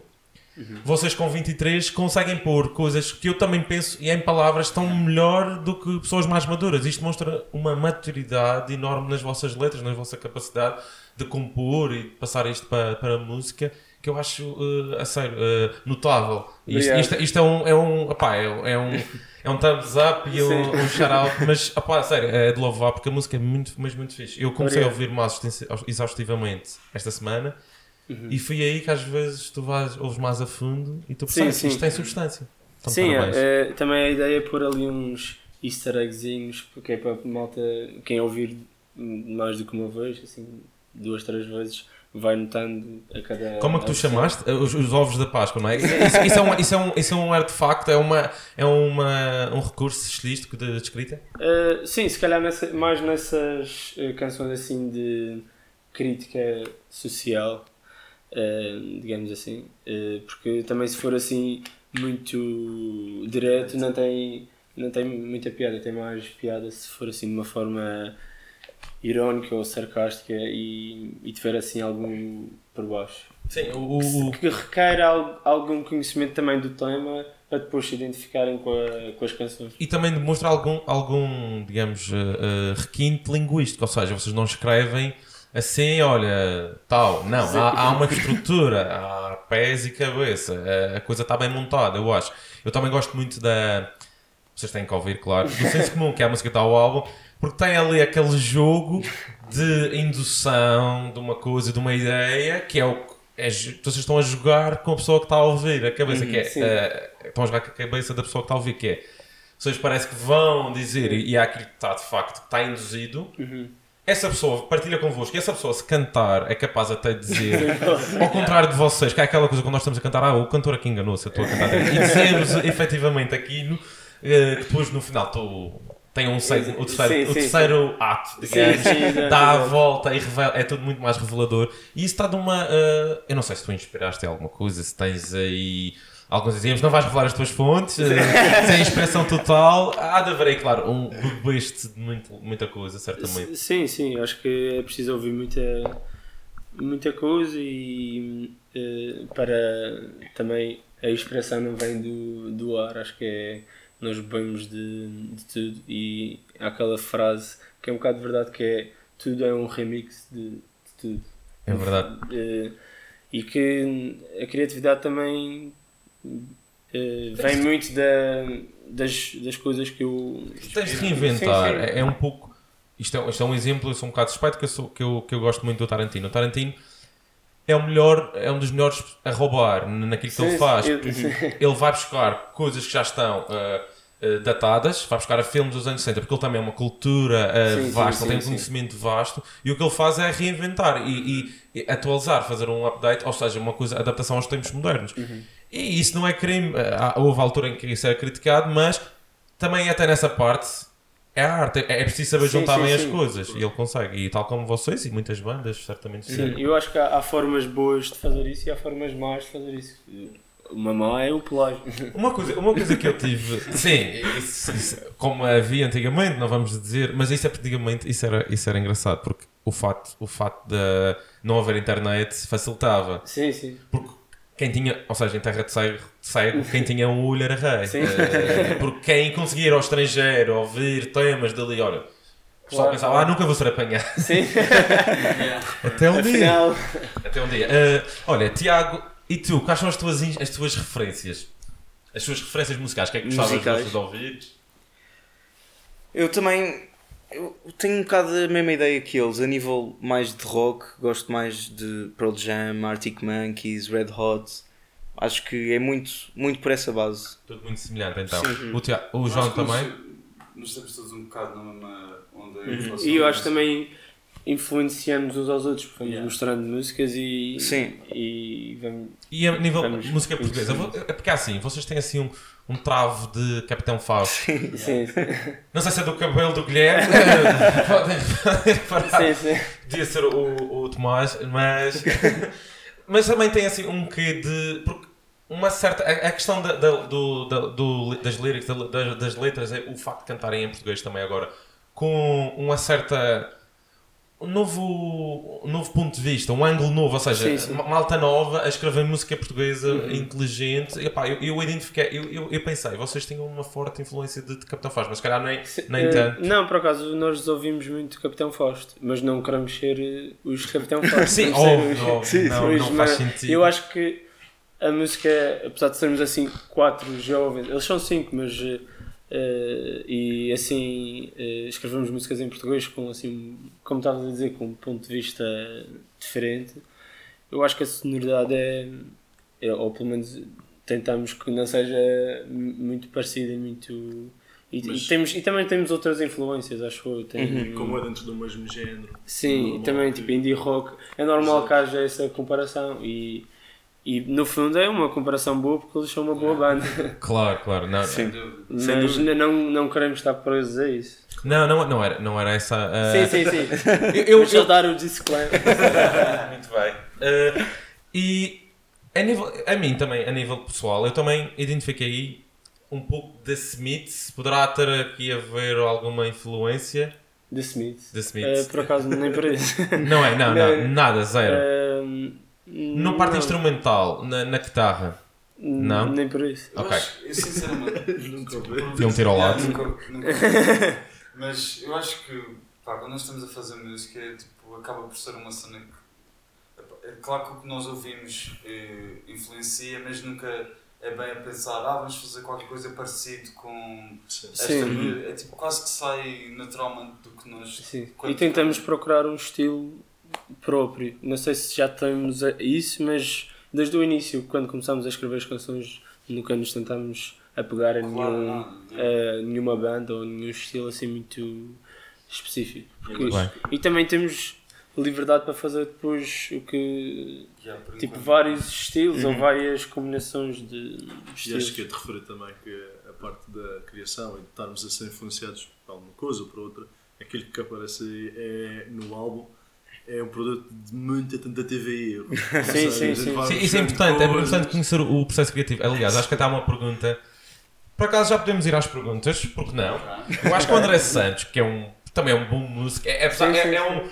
Vocês com 23 conseguem pôr coisas que eu também penso e em palavras estão melhor do que pessoas mais maduras. Isto mostra uma maturidade enorme nas vossas letras, na vossa capacidade de compor e de passar isto para, para a música que eu acho, eh, a sério, eh, notável. Isto, isto, isto é um, é um, opá, é, um- é um, é um thumbs up e um, um shout-out, mas opá, a sério, é de louvar porque a música é muito, mas muito fixe. Eu comecei Obrigado. a ouvir mais exaustivamente esta semana Uhum. e foi aí que às vezes tu vais, ouves mais a fundo e tu percebes sim. isto tem substância. Então, Sim, é, é, também a ideia é pôr ali uns easter eggzinhos, porque é para a malta, quem ouvir mais do que uma vez, assim, duas, três vezes, vai notando a cada. Como é que tu a- chamaste? Os, os ovos da Páscoa, não é? Isso, isso é, um, isso, é um, isso é um artefacto, é, uma, é uma, um recurso estilístico de, de escrita? Uh, sim, se calhar nessa- mais nessas uh, canções assim de crítica social, uh, digamos assim, uh, porque também se for assim muito direto não tem, não tem muita piada, tem mais piada se for assim de uma forma irónica ou sarcástica e, e tiver assim algum por baixo. Sim, o, o- Que requer al- algum conhecimento também do tema para depois se identificarem com, a- com as canções. e também demonstra algum, algum digamos, eh, eh, requinte linguístico, ou seja, vocês não escrevem assim, olha, tal, não, há, há uma estrutura, há pés e cabeça, a, coisa está bem montada, eu acho. Eu também gosto muito da, vocês têm que ouvir, claro, do senso comum, que é a música que está ao álbum, porque tem ali aquele jogo de indução de uma coisa, de uma ideia, que é o que é, vocês estão a jogar com a pessoa que está a ouvir, a cabeça, que é, eh, estão a jogar com a cabeça da pessoa que está a ouvir, que é, vocês parece que vão dizer, e, e há aquilo que está de facto, que está induzido, essa pessoa partilha convosco, e essa pessoa se cantar é capaz até de dizer, ao contrário de vocês, que é aquela coisa quando nós estamos a cantar, ah, o cantor aqui enganou-se, eu estou a cantar, e dizemos efetivamente aquilo, eh, depois no final estou... Tem um, sei- o terceiro, Sim, o sim, terceiro ato, Sim, digamos, sim, exato, dá a volta e revela, é tudo muito mais revelador. E isso está de uma. eh, eu não sei se tu inspiraste em alguma coisa, se tens aí. Alguns dizíamos, não vais revelar as tuas fontes, eh, sem expressão total. Há de haver aí, claro, um bebeste de muito, muita coisa, certamente. Sim, sim, acho que é preciso ouvir muita, muita coisa e eh, para também a expressão não vem do, do ar, acho que é nós bebemos de, de tudo e há aquela frase que é um bocado de verdade que é tudo é um remix de, de tudo. É verdade. Eh, e que a criatividade também eh, vem muito da, das, das coisas que eu Tens de reinventar. Sim, sim. É, é um pouco. Isto é, isto é um exemplo, eu sou um bocado suspeito que eu, sou, que, eu, que eu gosto muito do Tarantino. O Tarantino é o melhor, é um dos melhores a roubar naquilo que Sim, ele faz. eu- sim. Ele vai buscar coisas que já estão ah, datadas, vai buscar a filmes dos anos 60, porque ele também é uma cultura ah, Sim, sim, vasta, ele tem um sim, sim. conhecimento vasto, e o que ele faz é reinventar e, e- e atualizar, fazer um update, ou seja, uma coisa, adaptação aos tempos modernos. Uhum. E isso não é crime. Ah, Houve a altura em que isso era criticado, mas também até nessa parte é arte. É é preciso saber Sim, juntar sim, bem as sim. coisas. E ele consegue. E tal como vocês e muitas bandas, certamente sim. Sim, eu acho que há, há formas boas de fazer isso e há formas más de fazer isso. Uma má é o pelágio. Uma coisa, uma coisa que eu tive. Sim, isso- isso- como havia antigamente, não vamos dizer, mas isso é antigamente isso era, isso era engraçado, porque o facto, o facto de não haver internet facilitava. Sim, sim. Porque quem tinha, ou seja, em terra de cego, cego quem tinha um olho era rei. Sim. Eh, porque quem conseguia ir ao estrangeiro ouvir temas dali, olha. O pessoal Claro, pensava, claro. ah, nunca vou ser apanhado. Sim, Até um dia. afinal. Até um dia. Eh, olha, Tiago, E tu, quais são as tuas, as tuas referências? As tuas referências musicais? O que é que gostavas de ouvir? Eu também eu tenho um bocado a mesma ideia que eles, a nível mais de rock, gosto mais de Pearl Jam, Arctic Monkeys, Red Hot. Acho que é muito, muito por essa base. Tudo muito semelhante então. Sim. O, Tia- o João também? Nós estamos todos um bocado na mesma onda. Uhum. E eu acho também influenciamos uns aos outros, porque vamos Yeah. mostrando músicas e. Sim. E vamos. E a nível Vamos de música portuguesa? É porque assim, vocês têm assim um, um travo de Capitão Fausto. Sim, sim. Não sei se é do cabelo do Guilherme. podem, reparar. sim, sim. Podia ser o, o Tomás, mas. mas também tem assim um quê de. Porque uma certa. A, a questão da, da- do, da- do- das lyrics, da- das, das letras, é o facto de cantarem em português também agora, com uma certa. Um novo, um novo ponto de vista, um ângulo novo, ou seja, Sim, sim. ma- malta nova a escrever música portuguesa Uhum. inteligente. E, epá, eu, eu identifiquei, eu, eu, eu pensei, vocês tinham uma forte influência de, de Capitão Faz, mas se calhar nem, nem Eh, tanto. Não, por acaso nós ouvimos muito Capitão Fausto, mas não queremos ser eh, os Capitão Fausto. Sim, óbvio, óbvio, não, os não faz sentido. Eu acho que a música, apesar de sermos assim quatro jovens, eles são cinco, mas eh, e assim eh, escrevemos músicas em português com assim, como estavas a dizer, com um ponto de vista diferente. Eu acho que a sonoridade é, é ou pelo menos tentamos que não seja muito parecida e muito e, Mas- e temos, e também temos outras influências, acho eu. Tem, Como é dentro do mesmo género. Sim, Normal e também tipo indie rock. É normal Exato. que haja essa comparação e, e no fundo é uma comparação boa porque eles são uma boa banda. Claro, claro. Não, Sem dúvida. Mas não, não queremos estar presos a isso. não, não, não, era, não era essa. a- Sim, sim, sim. Eu, eu, Deixa eu dar o disclaimer. Muito bem. Uh, e a, nível, a mim também, a nível pessoal, eu também identifiquei um pouco da Smiths. Poderá ter aqui a ver alguma influência The Smith. da Eh, Smiths? por acaso nem por isso. Não é, não, não, não. nada, zero. Eh, No parte não, instrumental, na, na guitarra. n- não? Nem por isso. Eu, Ok. acho, eu sinceramente. Nunca ouvi. Deu um tiro ao lado. Nunca, nunca Mas eu acho que pá, quando nós estamos a fazer música é, tipo, acaba por ser uma cena que. É claro que o que nós ouvimos eh, influencia, mas nunca é bem a pensar, ah, vamos fazer qualquer coisa parecido com Sim. esta Sim. música. É tipo quase que sai naturalmente do que nós. Sim. E tentamos procurar um estilo próprio. Não sei se já temos a- isso, mas desde o início, quando começámos a escrever as canções, nunca nos tentámos apegar a, Claro, nenhum, a nenhuma banda ou nenhum estilo assim muito específico. E também temos liberdade para fazer depois o que. Tipo, enquanto. vários estilos ou várias combinações de E acho estilos. que é de referir também que a parte da criação e de estarmos a ser influenciados por alguma coisa ou por outra, aquilo que aparece aí é, no álbum é um produto de muita tentativa e erro. Sim, sim, sim. Sim, isso é importante, é importante conhecer o processo criativo. Aliás, acho que até há uma pergunta. Por acaso já podemos ir às perguntas, porque não? Eu acho que o André Santos, que é um, também é um bom músico, é, é, Sim, é- sim, é um,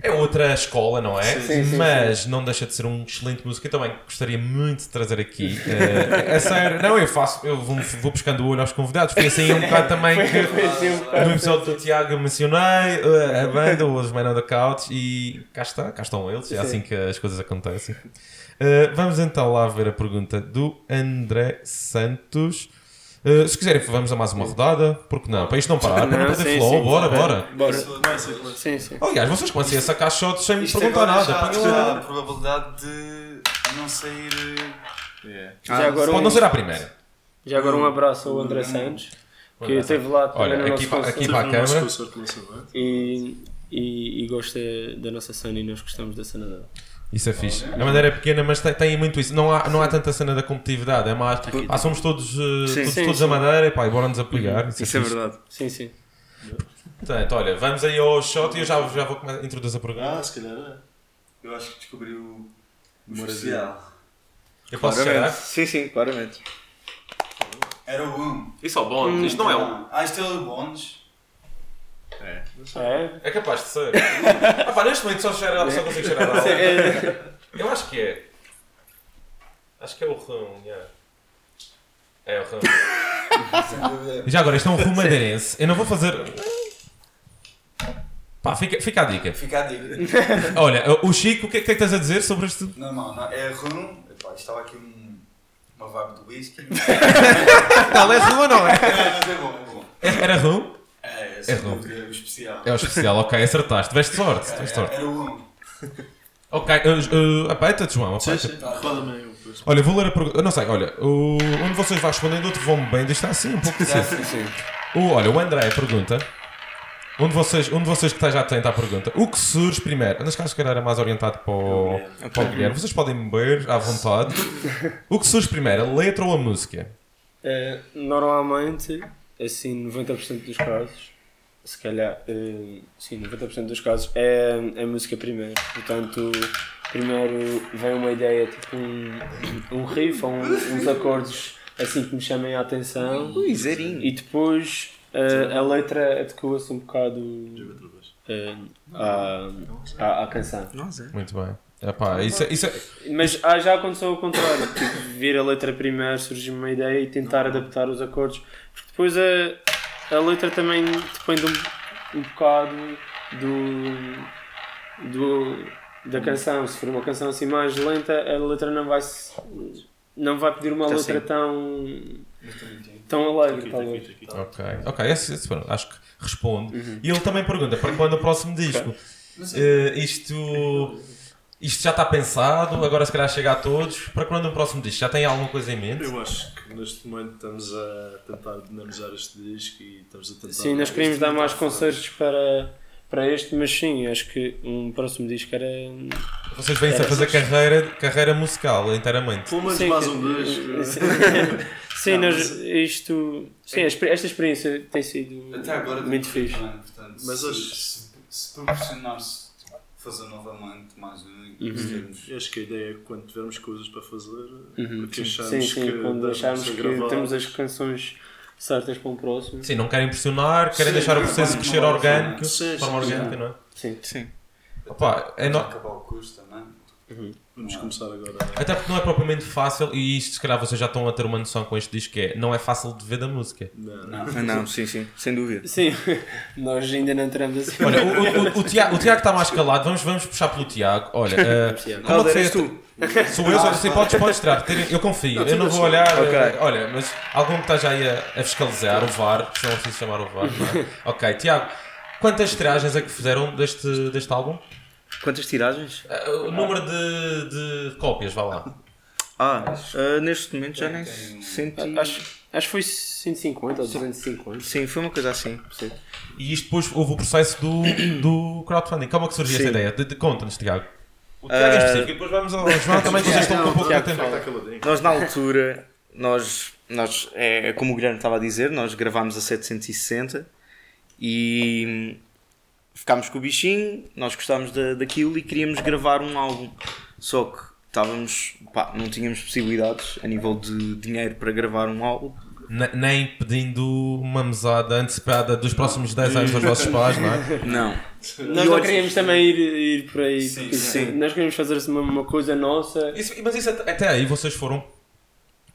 é outra escola, não é? Sim, sim, Mas não deixa de ser um excelente músico. Eu também gostaria muito de trazer aqui. eh, é sério, não, eu faço, eu vou, vou buscando o olho aos convidados. Foi assim um bocado também que. Assim. No episódio do Tiago eu mencionei uh, a banda, os Man on the Couch, e cá está, cá estão eles, é Sim. assim que as coisas acontecem. Uh, vamos então lá ver a pergunta do André Santos. Uh, se quiserem, vamos a mais uma rodada, porque não? Para isto não parar, para não perder sim, flow, sim, bora, bora. Bora. Começa. Sim, sim. Aliás, vocês comecem a sacar shots sem me perguntar nada. já, há a probabilidade de não sair. eh, Yeah. Já agora Pode um- não ser à primeira. Já agora um abraço ao André Santos, que André esteve lá também Olha, no aqui nosso aqui para a câmara. lançamento. e, e, e gosta da nossa cena e nós gostamos da cena dela. Isso é fixe. A maneira é pequena, mas tem, tem muito isso. Não há, não há tanta cena da competitividade, é mais. Ah, somos todos, uh, Sim. todos, Sim, todos sim. a madeira e pá, e bora nos apoiar. Isso, Isso é fixe. verdade. Sim, sim. Portanto, olha, vamos aí ao shot e eu já, já vou começar a introduzir a pergunta. Ah, se calhar é. Eu acho que descobri o, o especial. eu posso cheirar? Sim, sim, claramente. Era o 1. Isso é o bónus, isto não é um. Ah, isto é o bónus. É. É? É capaz de ser. ah, pá, neste momento só, cheira, só consigo cheirar álcool. É. Eu acho que é. Acho que é o rum, yeah. É o rum. Já agora, isto é um rum madeirense. Eu não vou fazer. Pá, fica, fica a dica. Fica a dica. Olha, o Chico, o que é que tens a dizer sobre este. Não, não, não. É rum. Epá, estava aqui um, uma vibe de whisky. Não, é rum ou não é? mas é bom, é bom. Era rum? É, é, É. É o especial. É o especial, ok, acertaste. Tiveste sorte, tiveste sorte. Era o rum. Ok, uh, uh, apeita-te, João, Sim, apeita. sim. Roda-me aí o preço. Olha, vou ler a pergunta. Não sei, olha, o... um de vocês vai respondendo, outro vão bem, deixa assim um pouco assim. O, olha, o André pergunta. Um de, vocês, um de vocês que esteja atento à pergunta. O que surge primeiro? Caso, se calhar era mais orientado para o, para o Guilherme. Vocês podem beber à vontade. O que surge primeiro, a letra ou a música? Eh, normalmente, assim, 90% dos casos, se calhar, eh, sim, 90% dos casos é a música primeiro. Portanto, primeiro vem uma ideia, tipo um, um riff ou um- uns acordes assim que me chamem a atenção Ui, zerinho. e depois eh, a letra adequa-se um bocado eh, à, à, à canção. Nossa. Muito bem. Epá, isso, é- isso é- Mas ah, já aconteceu o contrário, tipo, vir a letra primeiro, surgir uma ideia e tentar adaptar os acordes, porque depois a, a letra também depende um, um bocado do, do, da canção. Se for uma canção assim mais lenta, a letra não vai, se- não vai pedir uma Tá letra sim. tão, tão alegre, Aqui, talvez. aqui. Ok, ok, esse, esse, acho que responde. Uhum. E ele também pergunta para quando o próximo disco? Mas Eh, isto, isto já está pensado, agora se calhar chega a todos. Para quando o próximo disco? Já tem alguma coisa em mente? Eu acho que neste momento estamos a tentar dinamizar este disco e estamos a tentar. Sim, nós queríamos dar mais concertos para, para este, mas sim, acho que um próximo disco era. Vocês vêm-se a fazer carreira, carreira musical inteiramente. Pelo menos Sim, mais um disco. Sim, sim Não, nós, mas- isto. Sim, esta experiência tem sido Até agora muito fixe. bem, portanto, Mas se, hoje- se, se proporcionar-se fazer novamente mais um Uhum. acho que a ideia é que quando tivermos coisas para fazer, Uhum, porque achamos Sim, sim, que quando acharmos que gravar- temos as canções certas para um próximo. Sim, não querem impressionar, querem Sim, deixar o processo não, crescer orgânico, de forma orgânica, não é? Sim. Sim. Opa, é no- acabar o curso também. Vamos começar agora. Até porque não é propriamente fácil, e isto se calhar vocês já estão a ter uma noção com este disco, que é, não é fácil de ver da música. Não, Não. Ah, não, sim, sim, sem dúvida. Sim, nós ainda não entramos assim. Olha, o, o, o, o Tiago, o Tiago está mais calado, vamos, vamos puxar pelo Tiago. Olha, Tiago. como é tu. Sou eu, só assim, podes, podes tirar. Eu confio, eu não vou olhar. Eh, Olha, mas algum que esteja aí a, a fiscalizar, o VAR, se não preciso chamar o VAR. não é? Ok, Tiago, quantas tiragens é que fizeram deste, deste álbum? Quantas tiragens? Eh, O número de, de cópias, vá lá. Ah, ah, neste momento já nem Tem senti. Acho, acho que foi 150 ou 250. Sim, foi uma coisa assim. Sim. E isto depois houve o processo do, do crowdfunding. Como é que surgiu esta Sim. ideia? De, de, Conta-nos, Tiago. O Tiago em Eh, específico, e depois vamos ao João também, vocês estão com um pouco de tempo. Nós na altura, nós, nós é, é como o Guilherme estava a dizer, nós gravámos a 760 e ficámos com o bichinho, nós gostámos da, daquilo e queríamos gravar um álbum. Só que estávamos, pá, não tínhamos possibilidades a nível de dinheiro para gravar um álbum. Ne- Nem pedindo uma mesada antecipada dos próximos 10 anos dos vossos pais, não é? Não. Nós E não hoje- queríamos também ir, ir por aí. Sim, sim. Nós queríamos fazer assim uma, uma coisa nossa. Isso- mas isso até, até aí vocês foram.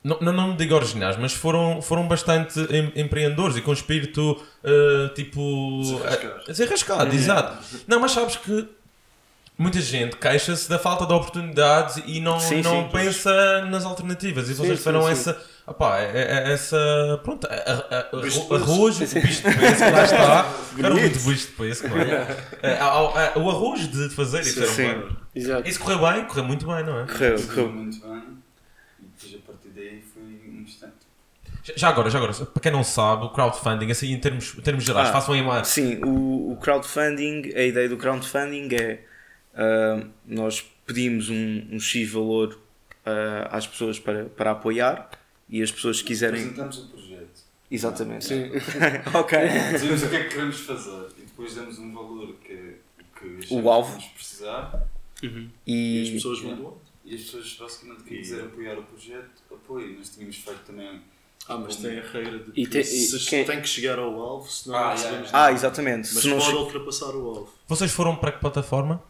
Não, não, digo originais, mas foram, foram bastante em- empreendedores e com espírito eh, tipo. Desenrascado. eh, Desenrascado, exato. Não, mas sabes que muita gente queixa-se da falta de oportunidades e não, Sim, não sim. pensa nas alternativas. E vocês tiveram sim. essa. Opá, é- é- é essa. Pronto, arroz, o bicho de peso, que lá está. Era muito bicho de peso, não é? O arroz de fazer isso era um. Exato. Isso correu bem, correu muito bem, não é? Correu correu. muito bem. E depois a partir daí foi um instante. Já- agora, já agora, para quem não sabe, o crowdfunding, assim em termos, em termos gerais, Ah. façam aí uma. Sim, o, o crowdfunding, a ideia do crowdfunding é ah, nós pedimos um, um X valor ah, às pessoas para, para apoiar e as pessoas que quiserem. Apresentamos o projeto. Exatamente. Sim. ok. Dizemos o que é que queremos fazer e depois damos um valor que, que O alvo. que vamos precisar E as E pessoas vão doando. e as pessoas basicamente que E- quiserem apoiar o projeto apoiem. Nós tínhamos feito também. Ah, mas tem a regra de E que tem- e se quem- tem que chegar ao alvo, senão Ah, não recebemos ah, nada. exatamente. Mas Se não pode che- ultrapassar o alvo. Vocês foram para que plataforma?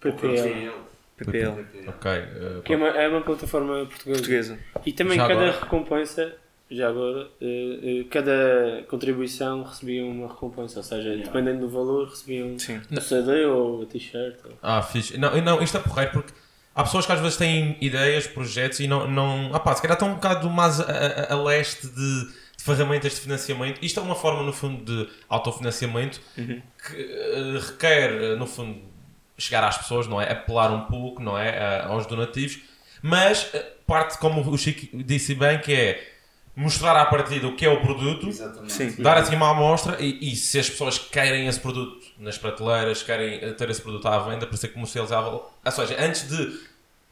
PPL. PPL Ok. eh, Que é uma, é uma plataforma portuguesa. portuguesa. E também Já cada agora. recompensa, já agora, eh, eh, cada contribuição recebia uma recompensa. Ou seja, dependendo do valor, recebiam um CD ou a t-shirt. ou- Ah, fixe. Não, não, isto é porreiro porque há pessoas que às vezes têm ideias, projetos e não. não ah pá, se calhar estão um bocado mais a, a- a leste de, de ferramentas de financiamento. Isto é uma forma, no fundo, de autofinanciamento que eh, requer, eh, no fundo, chegar às pessoas, não é? Apelar um pouco, não é? A- aos donativos, mas eh, parte, como o Chico disse bem, que é mostrar à partida o que é o produto Exatamente. Dar assim uma amostra e, e se as pessoas querem esse produto nas prateleiras, querem eh, ter esse produto à venda para ser comercializável, ou seja, antes de,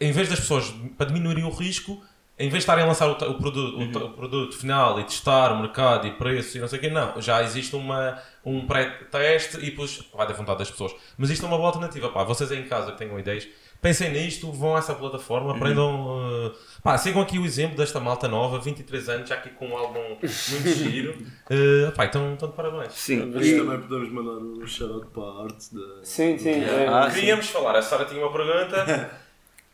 em vez das pessoas, para diminuírem o risco, em vez de estarem a lançar o, o produto, o ta- o produto final e testar o mercado e preço e não sei o quê, não, já existe uma, um pré-teste e depois vai da vontade das pessoas. Mas isto é uma boa alternativa, pá, vocês aí em casa que tenham ideias, pensem nisto, vão a essa plataforma, aprendam, eh, pá, sigam aqui o exemplo desta malta nova, 23 anos, já aqui com um álbum muito giro, uh, pá, então, então de parabéns. Sim. Mas E- também podemos mandar um shout-out para a arte da. Sim, sim. é, Ah, sim. Queríamos falar, a Sara tinha uma pergunta.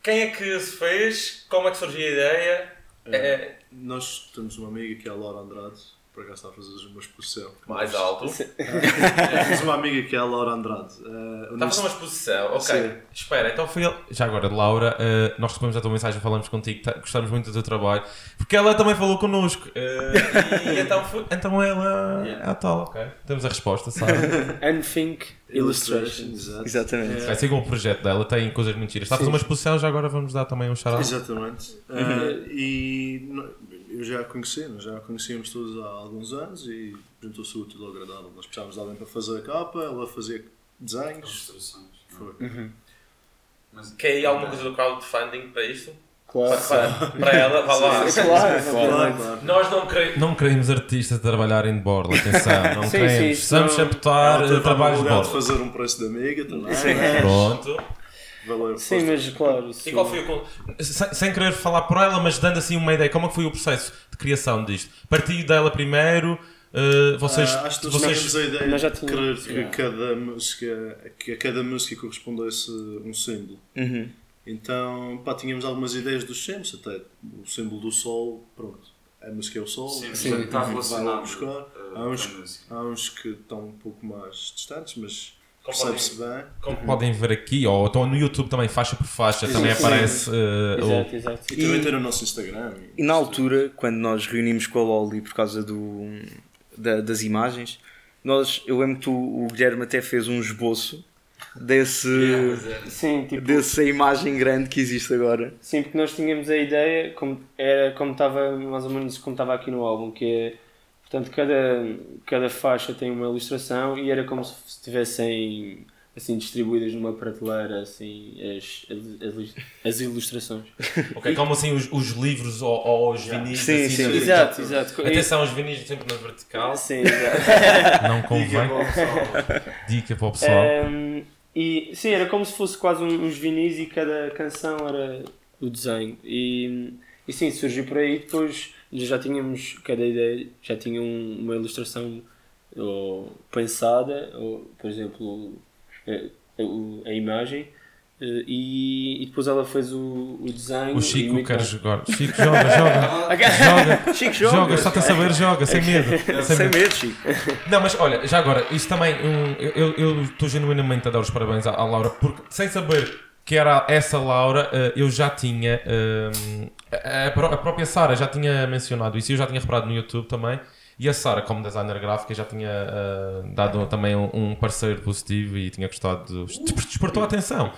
Quem é que se fez? Como é que surgiu a ideia? É, Nós temos uma amiga que é a Laura Andrade, por acaso está a fazer uma exposição. mais alto. Temos uma amiga que é a Laura Andrade. Eh, Está a fazer uma exposição, ok. Sim. Espera, então foi ele. Já agora, Laura, eh, nós recebemos a tua mensagem, falamos contigo, tá- gostamos muito do teu trabalho, porque ela também falou connosco. eh, e então, foi, então ela é a tal, ok. Temos a resposta, sabe? Unthink Illustrations. Exato. Exatamente. Vai sigam o projeto dela, tem coisas muito giras. Está a fazer uma exposição, já agora vamos dar também um shout Exatamente. Eh, e eu já a conheci, nós já a conhecíamos todos há alguns anos e juntou-se o útil ao agradável. Nós precisávamos de alguém para fazer a capa, ela fazia desenhos. Ilustrações. Foi. Mas, Quer aí alguma coisa do crowdfunding para isto? Claro. Para, para ela, vá lá. Sim, claro, Claro. Nós não, quere- não queremos artistas a trabalhar em borla, atenção, não Sim, queremos. sim, Precisamos Ela teve trabalhos a de borla. fazer um preço de amiga também. Sim. né? Pronto. Valeu. Sim, mas claro. E qual foi o. Sem, sem querer falar por ela, mas dando assim uma ideia, como é que foi o processo de criação disto? Partiu dela primeiro, eh, vocês. Ah, acho que vocês tínhamos a ideia já de querer yeah. que cada música que a cada música correspondesse um símbolo. Uhum. Então, pá, tínhamos algumas ideias dos símbolos, até o símbolo do sol, pronto, a música é o sol, sim, sim, está vai lá relacionado. buscar. uh, Há uns, há uns que estão um pouco mais distantes, mas percebe-se bem. como podem ver aqui, ou então no YouTube também, faixa por faixa, também sim. aparece. eh, o- Exato, exato. E, também ter o nosso Instagram. E na altura, quando nós reunimos com a Loli por causa do, da- das imagens, nós, eu lembro que o, o Guilherme até fez um esboço desse, Sim, tipo, dessa imagem grande que existe agora. sim, porque nós tínhamos a ideia, como, era como estava mais ou menos como estava aqui no álbum, que é, portanto, cada, cada faixa tem uma ilustração e era como se estivessem assim distribuídas numa prateleira assim as, as, as ilustrações. Ok, como assim os, os livros ou, ou os vinis? Sim, assim, sim. Exato, exato. Atenção, os vinis sempre na vertical. Sim, exato. Não convém. Dica para o pessoal. Ehm, e sim, era como se fosse quase um- uns vinis e cada canção era o desenho. E, e sim, surgiu por aí. Depois já tínhamos, cada ideia já tinha um- uma ilustração ou, pensada, ou, por exemplo, a, a- a imagem. eh, E, e depois ela fez o, o desenho. O Chico muito quer jogar. Chico, joga, joga. Joga. Chico, Joga, só quer saber, joga, sem medo. Sem Sem medo. medo, Chico. Não, mas olha, já agora, isso também, um, eu- eu estou genuinamente a dar os parabéns à, à Laura, porque sem saber que era essa Laura, eh, eu já tinha, hum, a, a pró- a própria Sara já tinha mencionado isso, e eu já tinha reparado no YouTube também, e a Sara, como designer gráfica, já tinha eh, dado também um, parecer positivo e tinha gostado, de, desper- despertou a atenção.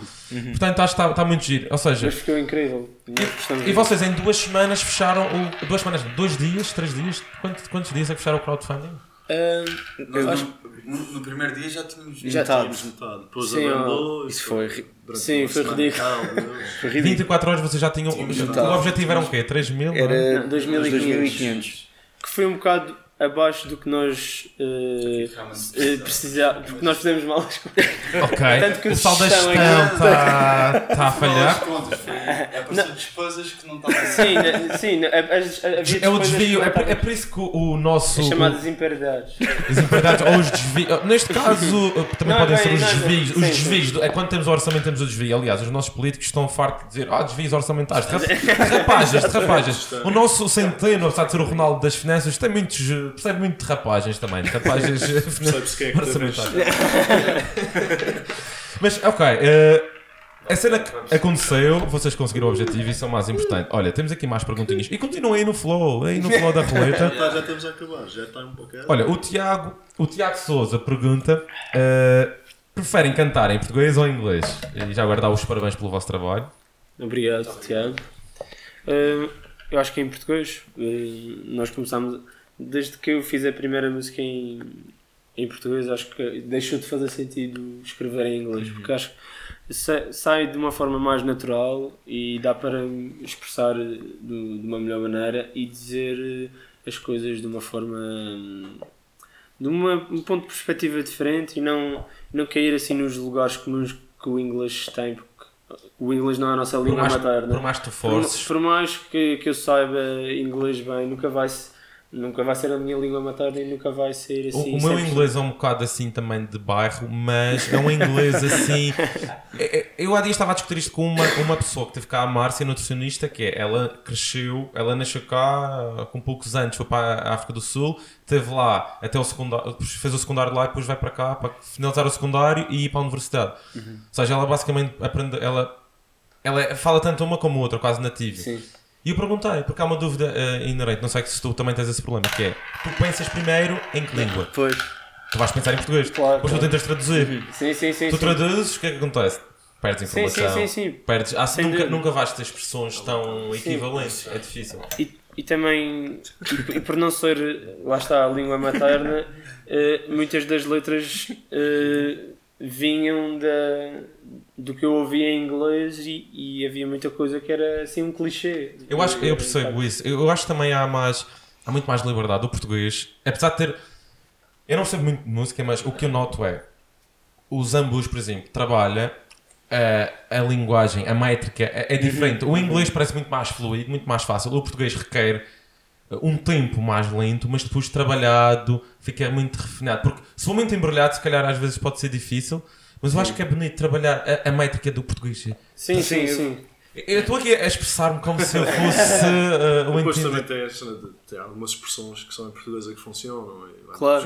Portanto, acho que está, está muito giro. Ou seja, Mas ficou incrível. E muito. vocês em duas semanas fecharam, o, duas semanas, dois dias, três dias, quantos, quantos dias é que fecharam o crowdfunding? Nós, no, no- no primeiro dia já tínhamos. Já Metade, tínhamos. metade. Depois Sim, abrandou. Isso foi durante sim, foi ridículo. e. Foi ridículo. 24 horas vocês já tinham. Tínhamos o metade. objetivo era o quê? 3 mil? é? Era Não, 2500. 2500. que foi um bocado abaixo do que nós eh, Realmente eh, precisávamos, porque nós fizemos mal as coisas. Ok. Tanto que o pessoal da gestão é está tá a falhar. contas, foi, é para ser despesas que não estavam Sim, né, sim né, as- É o desvio, é não por, é estavam- por isso que o o nosso. as o- chamadas imperidades. Os empregados ou os desvios. Neste caso, também Não, podem bem, ser os não, não. desvios. Os Sim, desvios, do- é quando temos o orçamento, temos o desvio. Aliás, os nossos políticos estão fartos de dizer ah, desvios orçamentais. De rap- de rapagens, de rapagens. O nosso centeno, apesar de ser o Ronaldo das finanças, tem muitos, percebe muito de rapagens também. De rapagens Percebe-se quem é que orçamentais. Mas, ok. eh, A cena que aconteceu, vocês conseguiram o objetivo e isso é o mais importante. Olha, temos aqui mais perguntinhas. E continuem aí no flow, aí no flow da roleta. Já, já estamos a acabar, já está um pouco. Olha, o Tiago, o Tiago Souza pergunta: eh, preferem cantar em português ou em inglês? E já agora dá os parabéns pelo vosso trabalho. Obrigado, Tiago. Uh, eu acho que em português, uh, nós começámos, desde que eu fiz a primeira música em, em português, acho que deixou de fazer sentido escrever em inglês, porque acho que sa- sai de uma forma mais natural e dá para expressar do- de uma melhor maneira e dizer uh, as coisas de uma forma. hum, de uma- um ponto de perspectiva diferente e não, não cair assim nos lugares comuns que o inglês tem, porque o inglês não é a nossa Por língua materna. por mais que tu Por, forces. por mais que, que eu saiba inglês bem, nunca vai, nunca vai ser a minha língua materna e nunca vai ser O, assim. o meu 100%. inglês é um bocado assim também de bairro, mas é um inglês assim. É- é- Eu há dias estava a discutir isto com uma, uma pessoa que teve cá, a Márcia, nutricionista, que é, ela cresceu, ela nasceu cá com poucos anos, foi para a África do Sul, esteve lá até o secundário, fez o secundário lá e depois vai para cá para finalizar o secundário e ir para a universidade. Ou seja, ela basicamente aprende, ela, ela fala tanto uma como outra, quase nativa. Sim. E eu perguntei, porque há uma dúvida eh, inerente, não sei se tu também tens esse problema, que é, tu pensas primeiro em que língua? Pois. Tu vais pensar em português, Claro, depois tu claro. tentas traduzir. Sim, sim, sim. Tu sim. traduzes, o que é que acontece? Perdes Sim, sim, informação. sim, sim. Perdes, ah, nunca, dúvida. nunca vais ter expressões tão equivalentes, é difícil. E, e também, e, e por não ser, lá está, a língua materna, eh, muitas das letras eh, vinham da, do que eu ouvia em inglês e, e havia muita coisa que era assim um clichê. Eu acho eu percebo isso. Eu, acho que também há mais há muito mais liberdade. O português, apesar de ter. Eu não sei muito de música, mas o que eu noto é o Zambus, por exemplo, trabalha a, a linguagem, a métrica é, é diferente. O inglês parece muito mais fluido, muito mais fácil. O português requer um tempo mais lento, mas depois trabalhado, fica muito refinado. Porque se for muito embrulhado, se calhar às vezes pode ser difícil. Mas eu acho que é bonito trabalhar a, a métrica do português. Sim, sim, Sim, sim. Eu estou aqui a expressar-me como se eu fosse uh, o Depois entendido. também tem, de, tem algumas expressões que são em português é que funcionam. e vai- Claro.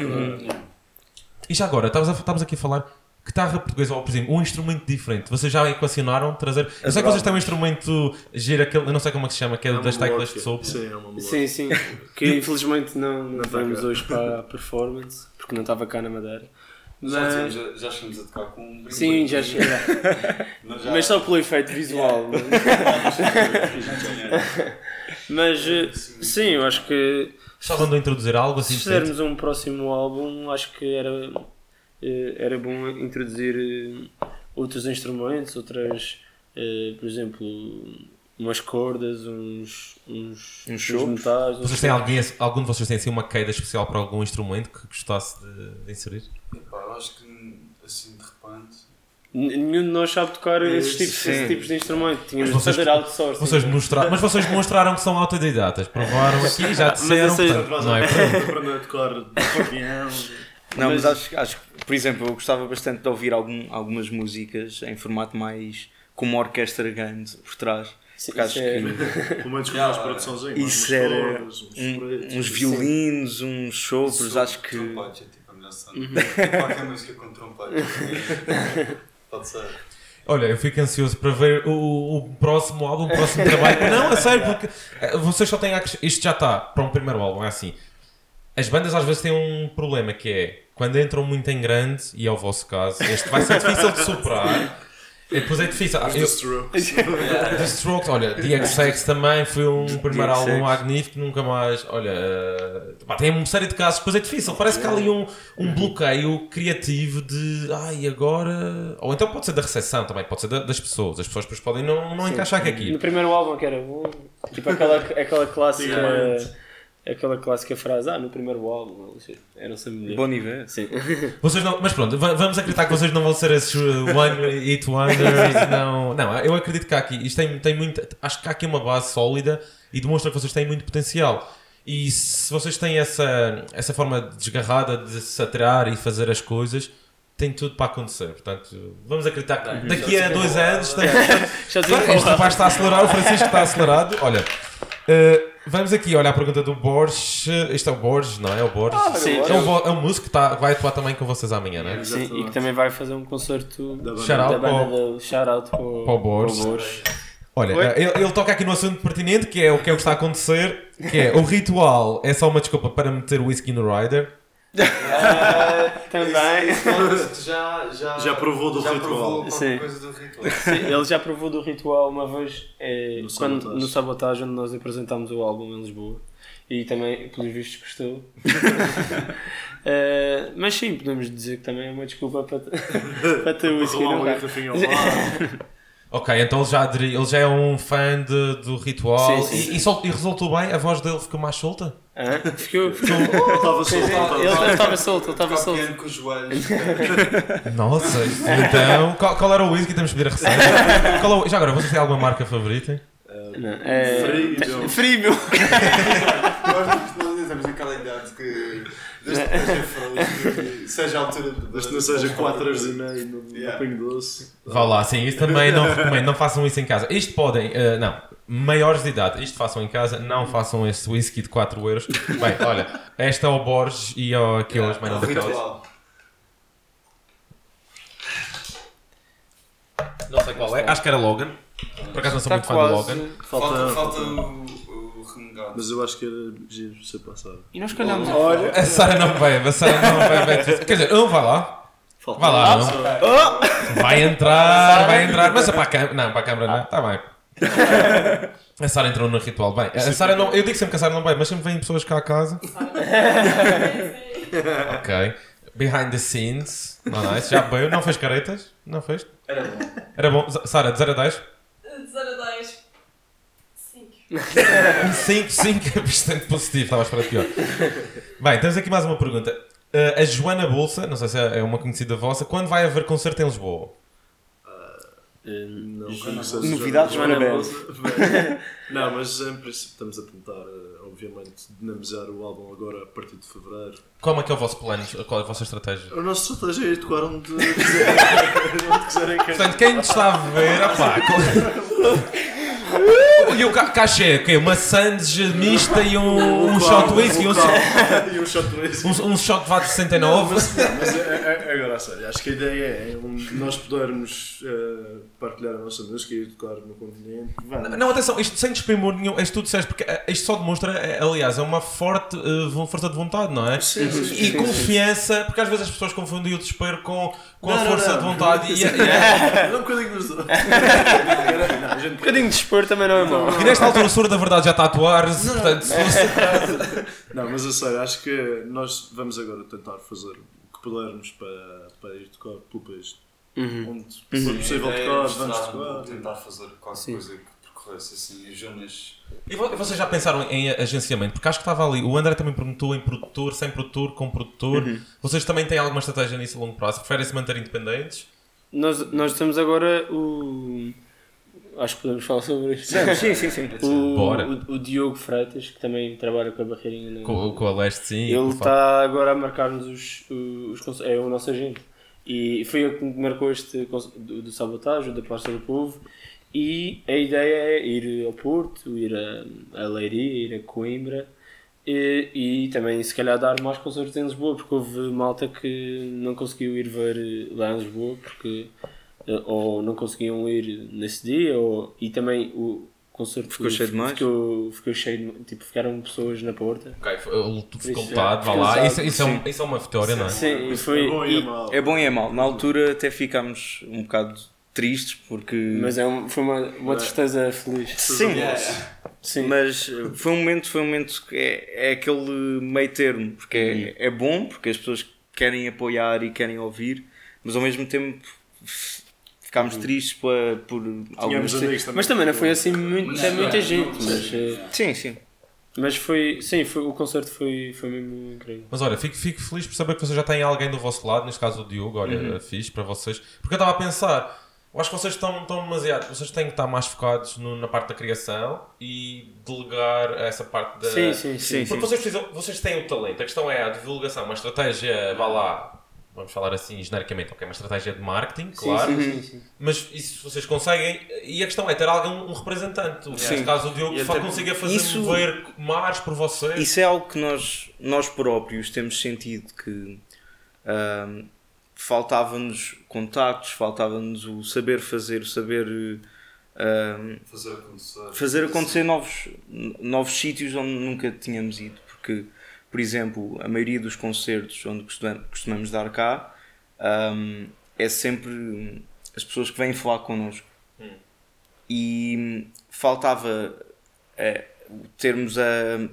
E já agora, estávamos, aqui a falar guitarra portuguesa, ou por exemplo, um instrumento diferente. Vocês já equacionaram trazer. Eu sei que vocês têm um instrumento giro, aquele, eu não sei como é que se chama, que é É das teclas de sopro. Sim, é uma. Sim, sim. Que infelizmente não, não Não tá hoje para a performance, porque não estava cá na Madeira. Já, tínhamos- já, já chegamos a tocar com um sim, já chega. Mas já- Mas só pelo efeito visual. Mas eh, sim, eu acho que Estavam de introduzir algo assim se fizermos um próximo álbum, acho que era, eh, era bom introduzir eh, outros instrumentos, outras, por exemplo, umas cordas, uns, uns, Uns uns metais. Vocês têm alguém, algum de vocês tem assim uma queida especial para algum instrumento que gostasse de, de inserir? Epá, eu acho que assim de repente. Nenhum de nós sabe tocar esses tipos, esses tipos de instrumentos. Tínhamos Mas de vocês- fazer outsourcing. Vocês demonstraram, mas vocês demonstraram que são autodidatas. Provaram aqui, já disseram. Mas essa- portanto, não é por aí. aprender a tocar acordeão. Não, mas, Mas- acho, acho que, por exemplo, eu gostava bastante de ouvir algum, algumas músicas em formato mais com uma orquestra grande por trás. Sim, é- que Pelo menos com umas produções isso umas era uns um- pretos. uns violinos, uns sopros, acho que. Trompetes é tipo a melhor cena. Uhum. Qualquer música com trompetes. Pode ser. Olha, eu fico ansioso para ver o, o próximo álbum, o próximo trabalho. Não, a sério, porque eh, vocês só têm Isto já está para um primeiro álbum, é assim. As bandas às vezes têm um problema que é quando entram muito em grande, e é o vosso caso, este vai ser difícil de superar. E depois é difícil. Ah, Os eu- The Strokes. The Strokes, olha, The XX também foi um primeiro álbum magnífico, nunca mais. Olha, eh, pá, tem uma série de casos, depois é difícil. Parece que há ali um, um bloqueio criativo de ai, agora. Ou então pode ser da recepção também, pode ser da- das pessoas. As pessoas depois podem não, não encaixar aqui aquilo. No primeiro álbum que era bom, tipo aquela, aquela clássica. Antigamente. aquela clássica frase, ah, no primeiro álbum, eram sempre melhores. Bom nível. Sim. Vocês não, mas pronto, va- vamos acreditar que vocês não vão ser esses uh, One Hit Wonders. Não, não, eu acredito que há aqui, isto tem, tem muito, acho que há aqui uma base sólida e demonstra que vocês têm muito potencial. E se vocês têm essa, essa forma desgarrada de se atirar e fazer as coisas, tem tudo para acontecer. Portanto, vamos acreditar que Bem, daqui a dois é anos. Claro, este rapaz está acelerado, o Francisco está acelerado. Olha, uh, vamos aqui olhar a pergunta do Borges. Este é o Borges, não é? É o Borges. sim. é, um, vo- é um músico que tá, vai atuar também com vocês amanhã, não é? Sim, e que também vai fazer um concerto Da banda. Shout out da banda para o- dele. Shout out para o, Para o Borges. para o Borges. Olha, Oi? ele, ele toca aqui no assunto pertinente, que é o que é o que está a acontecer, que é o ritual é só uma desculpa para meter whisky no rider. Ah, também. já, já, Já provou do já ritual. provou Sim. coisa do ritual. Sim, ele já provou do ritual uma vez é, No quando, Sabotage. no Sabotage, onde nós apresentámos o álbum em Lisboa. E também, pelos vistos, gostou. Eh, mas sim, podemos dizer que também é uma desculpa para, para ter o Ok, então ele já, aderi- ele já é um fã de- do ritual Sim, sim, e, sim. e sol- e resultou bem? A voz dele ficou mais solta? Hã? Ficou, ficou. Estava solto. Ele solto. estava solto, ele estava solto. com os joelhos. Nossa, então qual, qual era o whisky? Temos de pedir a receita. Qual é o- já agora, vocês têm alguma marca favorita? Não, é. Nós não estamos naquela idade que. Desde que seja frozen, seja a altura de. Desde que não seja 4 horas e meia no, no Yeah. Pingo Doce. Vá lá, sim, isso também não recomendo, não façam isso em casa. Isto podem, eh, não, maiores de idade, isto façam em casa, não façam este whisky de 4 euros. Bem, olha, esta é o Borges e ó, aqui hoje, mais o não daquelas. ritual. Não sei qual é, acho que era Logan. Por acaso não sou Está muito fã do Logan. Falta, Falta, falta o, Mas eu acho que era giro ser passado. E nós calhamos. Olha. A Sara não bebe, a Sara não bebe. Quer dizer, não vai lá. Falta Vai lá, não. Vai entrar, vai entrar. Mas é para a câmara. Não, para a câmara não. Está bem. A Sara entrou no ritual. Bem, a Sara não. Eu digo sempre que a Sara não bebe, mas sempre vêm pessoas cá a casa. Ok. Behind the scenes. Não, nice. Já bebeu? Não fez caretas? Não fez? Era bom. Era bom. Sara, de 0 a 10? De 0 a 10. 5. Um 5, 5 é bastante positivo. Estava a esperar pior. Bem, temos aqui mais uma pergunta. Uh, a Joana Bolsa, não sei se é uma conhecida vossa, quando vai haver concerto em Lisboa? Não, conheço Novidades Joana para Bolsa. Não, mas em princípio estamos a tentar, eh, obviamente, dinamizar o álbum agora a partir de fevereiro. Como é que é o vosso plano? Qual é a vossa estratégia? A nossa estratégia é tocar onde quiserem. onde quiserem Portanto, quem nos está a ver, opá, E o ca- cachê, o quê? Uma sandes mista e um, um shot whisky, um, e um shot whisky. um, um shot vodka 69. Mas, não, mas é, é- é agora a sério, acho que a ideia é um, nós podermos eh, partilhar a nossa música e tocar no continente. Vamos. Não, atenção, isto sem desprimor nenhum, isto tudo disseste, porque eh, isto só demonstra, eh, aliás, é uma forte vo- força de vontade, não é? Sim, sim, sim, E sim, confiança, porque às vezes as pessoas confundem o desespero com, com a Não, não, força não. de vontade e, a- e a- Não, um bocadinho dos dois. Não, a Um bocadinho de expor também não é mau. E nesta altura o Soro da verdade já está a atuar-se, portanto, se fosse- Não, mas a sério, acho que nós vamos agora tentar fazer o que pudermos para, para ir tocar pelo país. Uhum. Onde for possível A é tocar, vamos tocar. tentar fazer qualquer Sim. coisa que assim as zonas. E vo- vocês já pensaram em agenciamento? Porque acho que estava ali, o André também perguntou em produtor, sem produtor, com produtor. Vocês também têm alguma estratégia nisso a longo prazo? Preferem se manter independentes? Nós, nós temos agora o. Acho que podemos falar sobre isto. Sim, sim, sim. O, Bora. o, o Diogo Freitas, que também trabalha com a Barreirinha. na- Com, com a Leste, sim. ele está agora a marcar-nos os, os, conce- É o nosso agente. E foi ele que me marcou este do, do Sabotage, o da Praça do Povo. E a ideia é ir ao Porto, ir a, a Leiria, ir a Coimbra. E, e também, se calhar, dar mais concertos em Lisboa, porque houve malta que não conseguiu ir ver lá em Lisboa, porque eh, ou não conseguiam ir nesse dia, ou, e também o concerto Ficou cheio demais? Ficou, ficou cheio, de- tipo, ficaram pessoas na porta. Ok, foi- ele ficou Isso, lotado, é, vá lá. Isso, isso, é um- sim. isso é uma vitória, não é? Sim, foi. É bom e e- é mau. É bom e é mau. Na altura até ficámos um bocado tristes porque. mas é um, foi uma, uma tristeza feliz. Sim, Sim. mas foi um momento, foi um momento que é, é aquele meio termo, porque é, é bom, porque as pessoas querem apoiar e querem ouvir, mas ao mesmo tempo ficámos tristes por, por amigos também. Mas também não foi assim muito, é muita gente, mas, eh, Sim, sim. mas foi, sim, foi, o concerto foi, foi mesmo incrível. Mas olha, fico, fico feliz por saber que vocês já têm alguém do vosso lado, neste caso o Diogo, olha, fiz para vocês. Porque eu estava a pensar, eu acho que vocês estão, estão demasiado, vocês têm que estar mais focados no- na parte da criação e delegar essa parte da. Sim, sim, sim. Sim, Porque vocês, precisam, vocês têm o talento, a questão é a divulgação, uma estratégia, vá lá, vamos falar assim genericamente, ok, uma estratégia de marketing, claro, Sim, sim, sim. mas isso vocês conseguem, e a questão é ter alguém, um representante. Sim. Neste caso o Diogo E só consiga fazer Isso- mover mares por vocês. Isso é algo que nós, nós próprios temos sentido que ahm, faltava-nos contactos, faltava-nos o saber fazer, o saber ahm, Fazer acontecer. fazer acontecer novos, novos sítios onde nunca tínhamos ido. Porque, por exemplo, a maioria dos concertos onde costumamos, dar cá ahm, é sempre as pessoas que vêm falar connosco. E hum, faltava eh, termos a,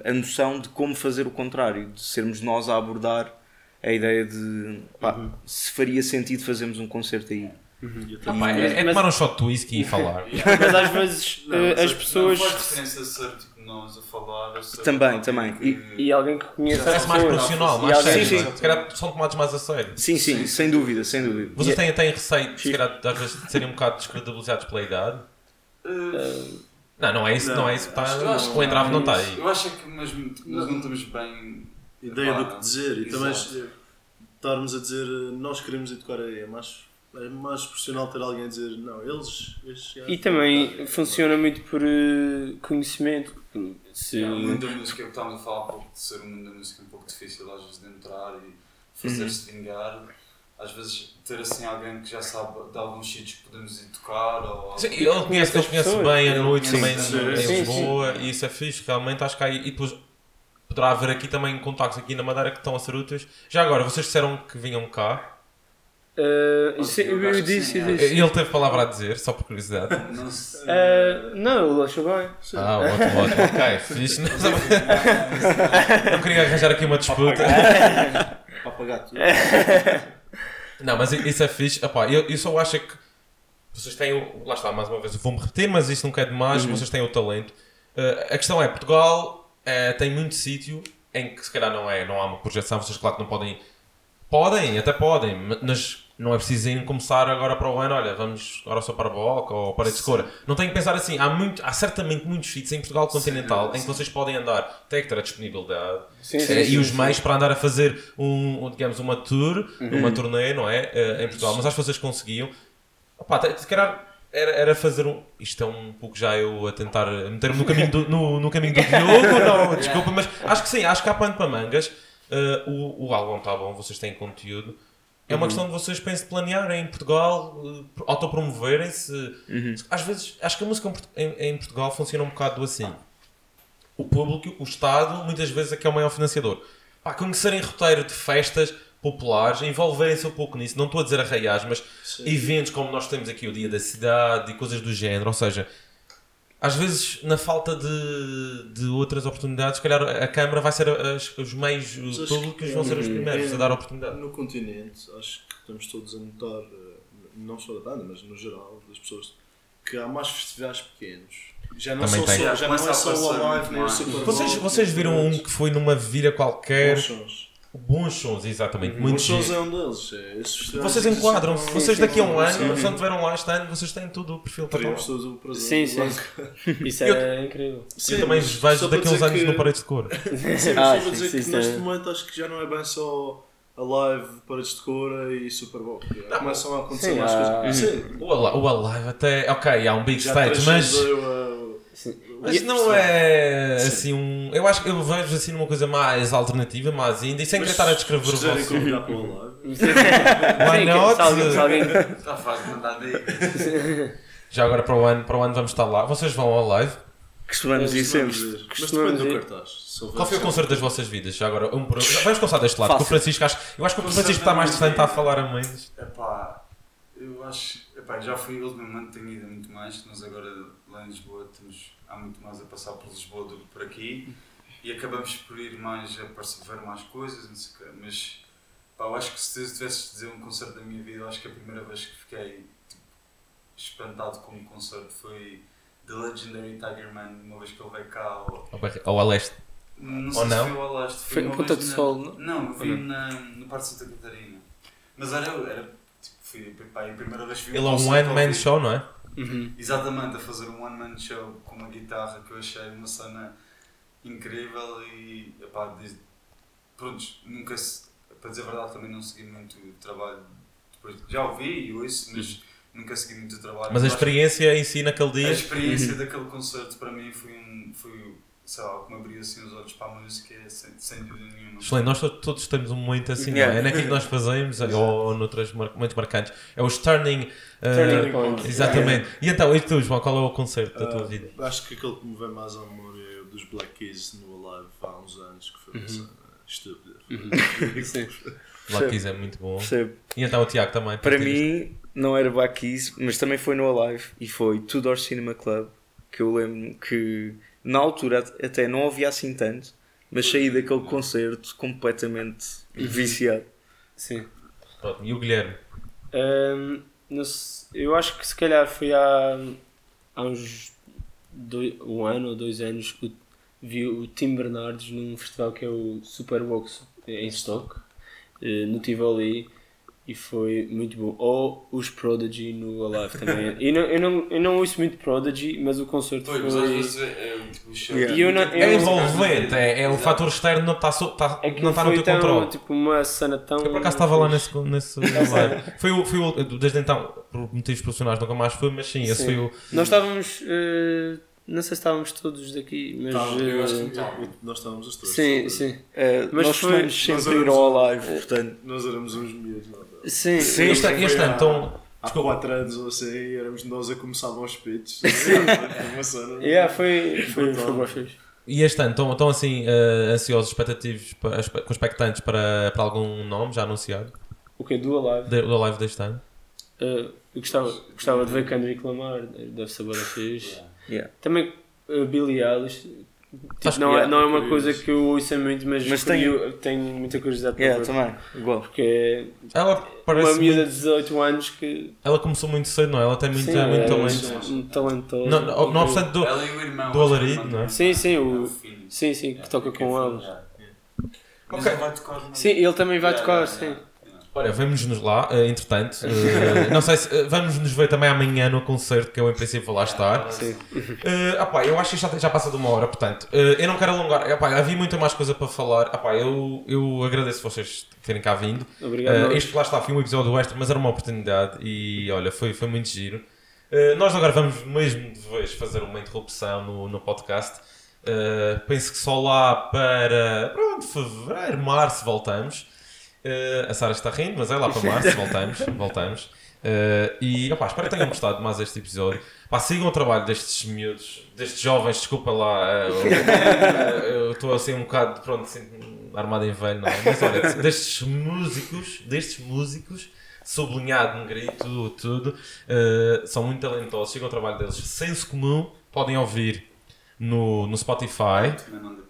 a noção de como fazer o contrário, de sermos nós a abordar a ideia de pá, se faria sentido fazermos um concerto aí. E até Ah, pá, é, é Mas- tomar um shot de whisky e falar. Mas às vezes Não, eh, mas as é- pessoas. Não faz diferença ser tipo nós a falar. Também, também. que- E alguém que conheça Parece mais profissional, E mais alguém- sério. Sim, sim. Se calhar são tomados mais a sério. Sim, sim, Sim. sem dúvida, sem dúvida. Vocês E- têm, têm receio, se calhar, às vezes, de serem um bocado descredibilizados pela idade? Eh, Não, não é isso, não, Não, é isso que está. O entrave não está aí. Eu acho é que mesmo nós não estamos bem. Ideia do que dizer e também exato. estarmos a dizer nós queremos educar aí é mais, é mais profissional ter alguém a dizer não, eles, gajos- E também funciona muito por eh, conhecimento. Se, É, o mundo da música, que estávamos a falar há pouco de ser um mundo da música um pouco difícil às vezes de entrar e fazer-se vingar. Às vezes ter assim alguém que já sabe de alguns sítios que podemos ir tocar ou. Sim, ele conhece, ele conhece bem a noite também em. Sim, Lisboa e isso é fixe, realmente acho que há aí. E depois poderá haver aqui também contactos aqui na Madeira que estão a ser úteis. Já agora, vocês disseram que vinham cá. Ou sim, eu eu, disse, sim, eu disse. Ele teve palavra a dizer, só por curiosidade. Não sei. Eh, não, ele achou bem. Ah, ótimo, ótimo, ok, fixe. Não, não queria arranjar aqui uma disputa. para pagar tudo. Não, mas isso é fixe. Epá, eu, eu só acho é que vocês têm o. Lá está, mais uma vez, vou-me repetir, mas isso nunca é demais. Vocês têm o talento. Eh, a questão é: Portugal eh, tem muito sítio em que se calhar não, é, não há uma projeção. Vocês, claro, que não podem. Podem, até podem, mas não é preciso irem começar agora para o ano. Olha, vamos agora só para a Boca ou para a Escora. Não tem que pensar assim. Há, muito, há certamente muitos sítios em Portugal continental em que vocês podem andar. Tem que ter a disponibilidade Sim, eh, e os meios para andar a fazer um, um, digamos, uma tour, uma turnê, não é? Eh, em Portugal. Mas acho que vocês conseguiam. Opa, se calhar era, era fazer um. Isto é um pouco já eu a tentar meter-me no caminho do, no, no caminho do Diogo, não, desculpa, mas acho que sim, acho que há pano para mangas. Eh, o, o álbum está bom, vocês têm conteúdo. É uma questão de vocês pensem planear em Portugal, eh, autopromoverem-se. Às vezes, acho que a música em, em Portugal funciona um bocado assim o público, o Estado, muitas vezes é que é o maior financiador. Pá, conhecerem roteiro de festas populares, envolverem-se um pouco nisso, não estou a dizer arraiais, mas eventos como nós temos aqui o Dia da Cidade e coisas do género, ou seja, às vezes na falta de, de outras oportunidades, se calhar a Câmara vai ser as- os meios públicos que vão ser os é- primeiros é- a dar oportunidade. No continente, acho que estamos todos a notar, eh, não só da banda, mas no geral, das pessoas, que há mais festivais pequenos. Já não, Também são tem. só, já não é a só o Alive nem o. Super Bowl. Vocês, vocês viram um que foi numa vila qualquer, Bons sons. Bons sons, exatamente, Bons muito sons giro. é um deles. É, Vocês existem enquadram-se, com- vocês daqui a um Sim, ano, sim. se não estiveram lá este ano, vocês têm tudo o perfil para falar. todos o prazer. Sim, de sim. Isso Eu- é incrível. Sim, eu também vejo daqui a uns anos que- no Paredes de Cor. Sim, mas Ah, só para sim, dizer sim, que sim. neste momento acho que já não é bem só a live, paredes de cor e Super Bowl. Começam a acontecer Sim, mais coisas. Sim, O Alive, o Alive até, ok, há um big já stage, mas, transcendeu a- mas não é assim um. Eu acho que eu vejo assim numa coisa mais alternativa, mais ainda, e sem querer estar a descrever o vosso. convidar para o live. Why not? Se alguém, Está fácil de mandar daí. Já agora para o ano, para o ano vamos estar lá. Vocês vão ao live. Costumamos ir sempre. Mas depende Costumamos do ir. cartaz. Qual foi o sempre- concerto das vossas vidas? Já agora, um por um. Vamos começar deste lado, que o Fácil. Francisco acho. Eu acho que o Francisco está mais distante, está a falar a menos. Epá, eu acho. Epá, já fui ultimamente, tenho ido muito mais. Nós agora lá em Lisboa temos, há muito mais a passar por Lisboa do que por aqui. E acabamos por ir mais a perceber mais coisas, não sei o quê. Mas pá, eu acho que se tu tivesses de dizer um concerto da minha vida, eu acho que a primeira vez que fiquei tipo, espantado com um concerto foi The Legendary Tiger Man, uma vez que ele veio cá. Ou, Ao Ao a leste. não Ou sei não? se foi ao leste. Foi em uma Ponta na- Sol, não? Não, eu vi Ou não? na, no Parque de Santa Catarina. Mas era, era fui pá, a primeira vez que vi Ele é um one-man show, não é? Uhum. Exatamente, a fazer um one-man show com uma guitarra que eu achei uma cena incrível e epá, desde, pronto, nunca se. para dizer a verdade, também não segui muito o trabalho. Depois, já ouvi e ouço, mas nunca segui muito o trabalho. Mas a experiência em si naquele A dia. experiência daquele concerto para mim foi um. Foi, sei lá, que me abriu assim os olhos para a música, sem, sem dúvida nenhuma. Excelente, nós to- todos temos um momento assim, Yeah. não é? é naquilo que nós fazemos, ou noutros mar- momentos marcantes. É os turning. uh, Turning point. Exatamente. E então, e tu, João, qual é o concerto da tua Ah, vida? Acho que aquele que me vem mais à memória é o dos Black Keys no Alive há uns anos, que foi uma cena estúpida. Sim. Lá Keys é muito bom. E então o Tiago também. Para mim, não era Black Keys, mas também foi no Alive e foi Tudor Cinema Club. Que eu lembro que na altura até não havia assim tanto, mas saí daquele concerto completamente viciado. Sim. Pronto, E o Guilherme? Se- eu acho que se calhar foi há, há uns dois, um ano ou dois anos que vi o Tim Bernardes num festival que é o Superbox em Stock, eh, no Tivoli, e foi muito bom. Ou os Prodigy no Alive também. e não, eu, não, eu não ouço muito Prodigy, mas o concerto Pois, mas às foi. vezes é, é o o show. Yeah. E eu não- É eu- envolvente, é, é o fator externo não está so, tá, É que não está no foi teu tão, controle. tipo, uma cena tão. Eu por acaso estava lá nesse, nesse live. Foi o, foi o, desde então, por motivos profissionais nunca mais fui, mas sim, esse Sim. foi o. Nós estávamos. eh, não sei se estávamos todos daqui, mas. Tá, eu acho que tá. Nós estávamos os três. sim, sim. Eh, Mas nós foi- sempre ir ao Alive, portanto. Nós éramos uns miúdos, não é? Sim, Sim. Este, Foi este ano, há- então. Há Desculpa. 4 anos ou assim, éramos nós a começar aos pits. Foi uma cena. Yeah, foi, foi, foi fixe. E este ano, estão, estão assim eh, ansiosos, expectativos, com expectantes para, para algum nome já anunciado O que do Alive? de- do live deste ano? Uh, eu gostava, gostava de ver Kendrick Lamar, deve ser boa fixe. Yeah. Também uh, Billie Eilish. Tipo, não, é, não é uma curioso. coisa que eu ouço muito, mas, Mas tenho, tenho muita curiosidade para Yeah, também, igual. Porque é Ela uma parece. miúda muito- de 18 anos que. ela começou muito cedo, não é? Ela tem muito, sim, muito é, talento. Um talentoso. Não, não, não obstante do, Ela e o irmão. do que alarido, não é? Sim, sim, É o, sim, sim, que toca com elas. Mas Ok. ele vai tocar no- Sim, ele também vai tocar, sim. Olha, vamos-nos lá, eh, entretanto. eh, não sei se. eh, vamos nos ver também amanhã no concerto, que eu em princípio vou lá estar. Sim. Eh, apá, eu acho que já, já passa de uma hora, portanto, eu não quero alongar. Apá, havia muita mais coisa para falar. Apá, eu, eu agradeço vocês terem cá vindo. Obrigado. Isto lá está, foi um episódio extra, mas era uma oportunidade e olha, foi, foi muito giro. Nós agora vamos mesmo de vez fazer uma interrupção no, no podcast. Penso que só lá para pronto, fevereiro, março voltamos. Eh, a Sara está rindo, mas é lá para março, voltamos. voltamos. Eh, e opá, espero que tenham gostado mais deste episódio. Pá, sigam o trabalho destes miúdos, destes jovens, desculpa lá, eh, eu- estou assim um bocado pronto, assim, armado em velho, não é? Mas olha, destes músicos, destes músicos, sublinhado, negrito, tudo, tudo eh, são muito talentosos, sigam o trabalho deles. Senso comum, podem ouvir no, no Spotify,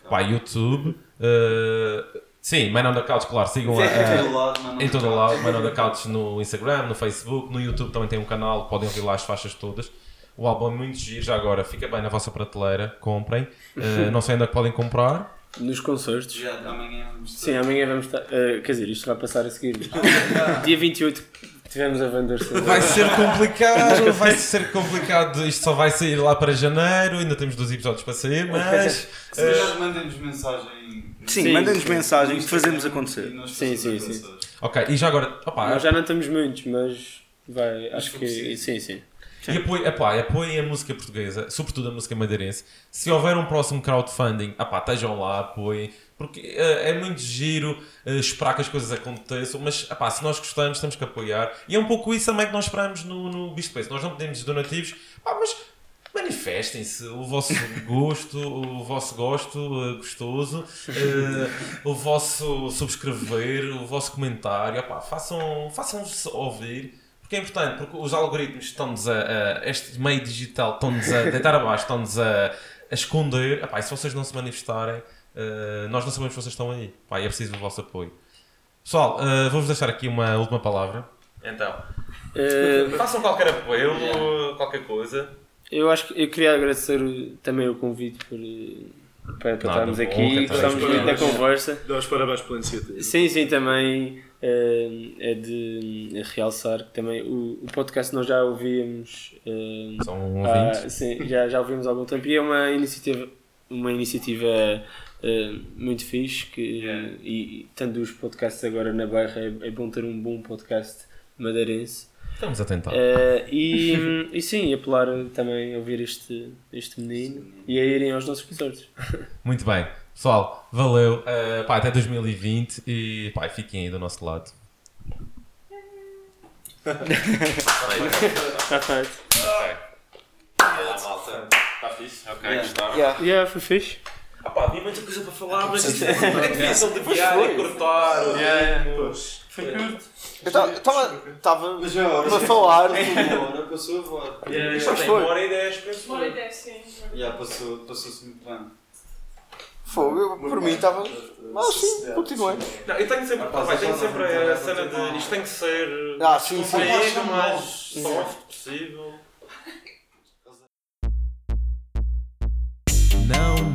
pá, YouTube. eh, sim, Man on the Couch, claro, sigam Em a- todo lado, mas não em todo cá. lado, Man on the Couch no Instagram, no Facebook, no YouTube também tem um canal, podem ouvir lá as faixas todas. O álbum é muito giro, já agora fica bem na vossa prateleira, comprem. Eh, não sei ainda que podem comprar. Nos concertos. Já, amanhã vamos Sim, amanhã vamos estar. eh, quer dizer, isto vai passar a seguir. mas- Dia 28 tivemos a vender Vai ser complicado, vai ser complicado. Isto só vai sair lá para janeiro, ainda temos dois episódios para sair, mas. Se calhar mandem-nos mensagem. Sim, Sim, mandem-nos sim. mensagem no que fazemos acontecer. Sim, sim, sim. Ok, e já agora, opá, Nós já não temos muitos, mas vai. Acho que. Sim, sim. E apoiem, epá, apoiem a música portuguesa, sobretudo a música madeirense. Se houver um próximo crowdfunding, epá, estejam lá, apoiem. Porque eh, é muito giro eh, esperar que as coisas aconteçam, mas epá, se nós gostamos, temos que apoiar. E é um pouco isso também que nós esperamos no, no Beast Place. Nós não pedimos donativos, pá, mas manifestem-se o vosso gosto, o vosso gosto eh, gostoso, eh, o vosso subscrever, o vosso comentário. Façam, façam-se ouvir. Porque é importante, porque os algoritmos estão-nos a, a- Este meio digital estão-nos a deitar abaixo, estão-nos a, a esconder. E se vocês não se manifestarem, eh, nós não sabemos que vocês estão aí. Epá, e é preciso o vosso apoio. Pessoal, eh, vou-vos deixar aqui uma última palavra. Então, façam qualquer apoio, qualquer coisa. Eu acho que eu queria agradecer também o convite por, para, para Nada, estarmos bom, aqui. estás- muito da conversa. Dá os parabéns pela iniciativa. Sim, sim, também eh, é de eh, realçar que também o, o podcast nós já ouvíamos. eh, São há- ouvintes. sim, já, já ouvimos há algum tempo e é uma iniciativa uma iniciativa muito fixe que, Yeah. e, e tendo os podcasts agora na Barra é, é bom ter um bom podcast madeirense Estamos a tentar. Eh, e, e sim, apelar também a ouvir este, este menino e a irem aos nossos episódios. Muito bem. Pessoal, valeu. eh, pá, até 2020 e pá, fiquem aí do nosso lado. Está feito. Ah, malta. Está fixe? Ok, gostaram? Yeah. Yeah, foi fixe. Ah, pá, havia muita coisa para falar, mas isto é difícil de viar e cortar. Foi curto. Eu estava a falar. Uma hora passou a voar. Isto tem uma hora e dez, penso. Uma hora e dez, sim. Já passou, passou-se muito bem. Fogo, eu, por mim estava. Ah, sim, continuei. Não, eu tenho sempre, pá, tenho sempre a cena de isto tem que ser Ah, sim, sim. o mais soft possível. Não,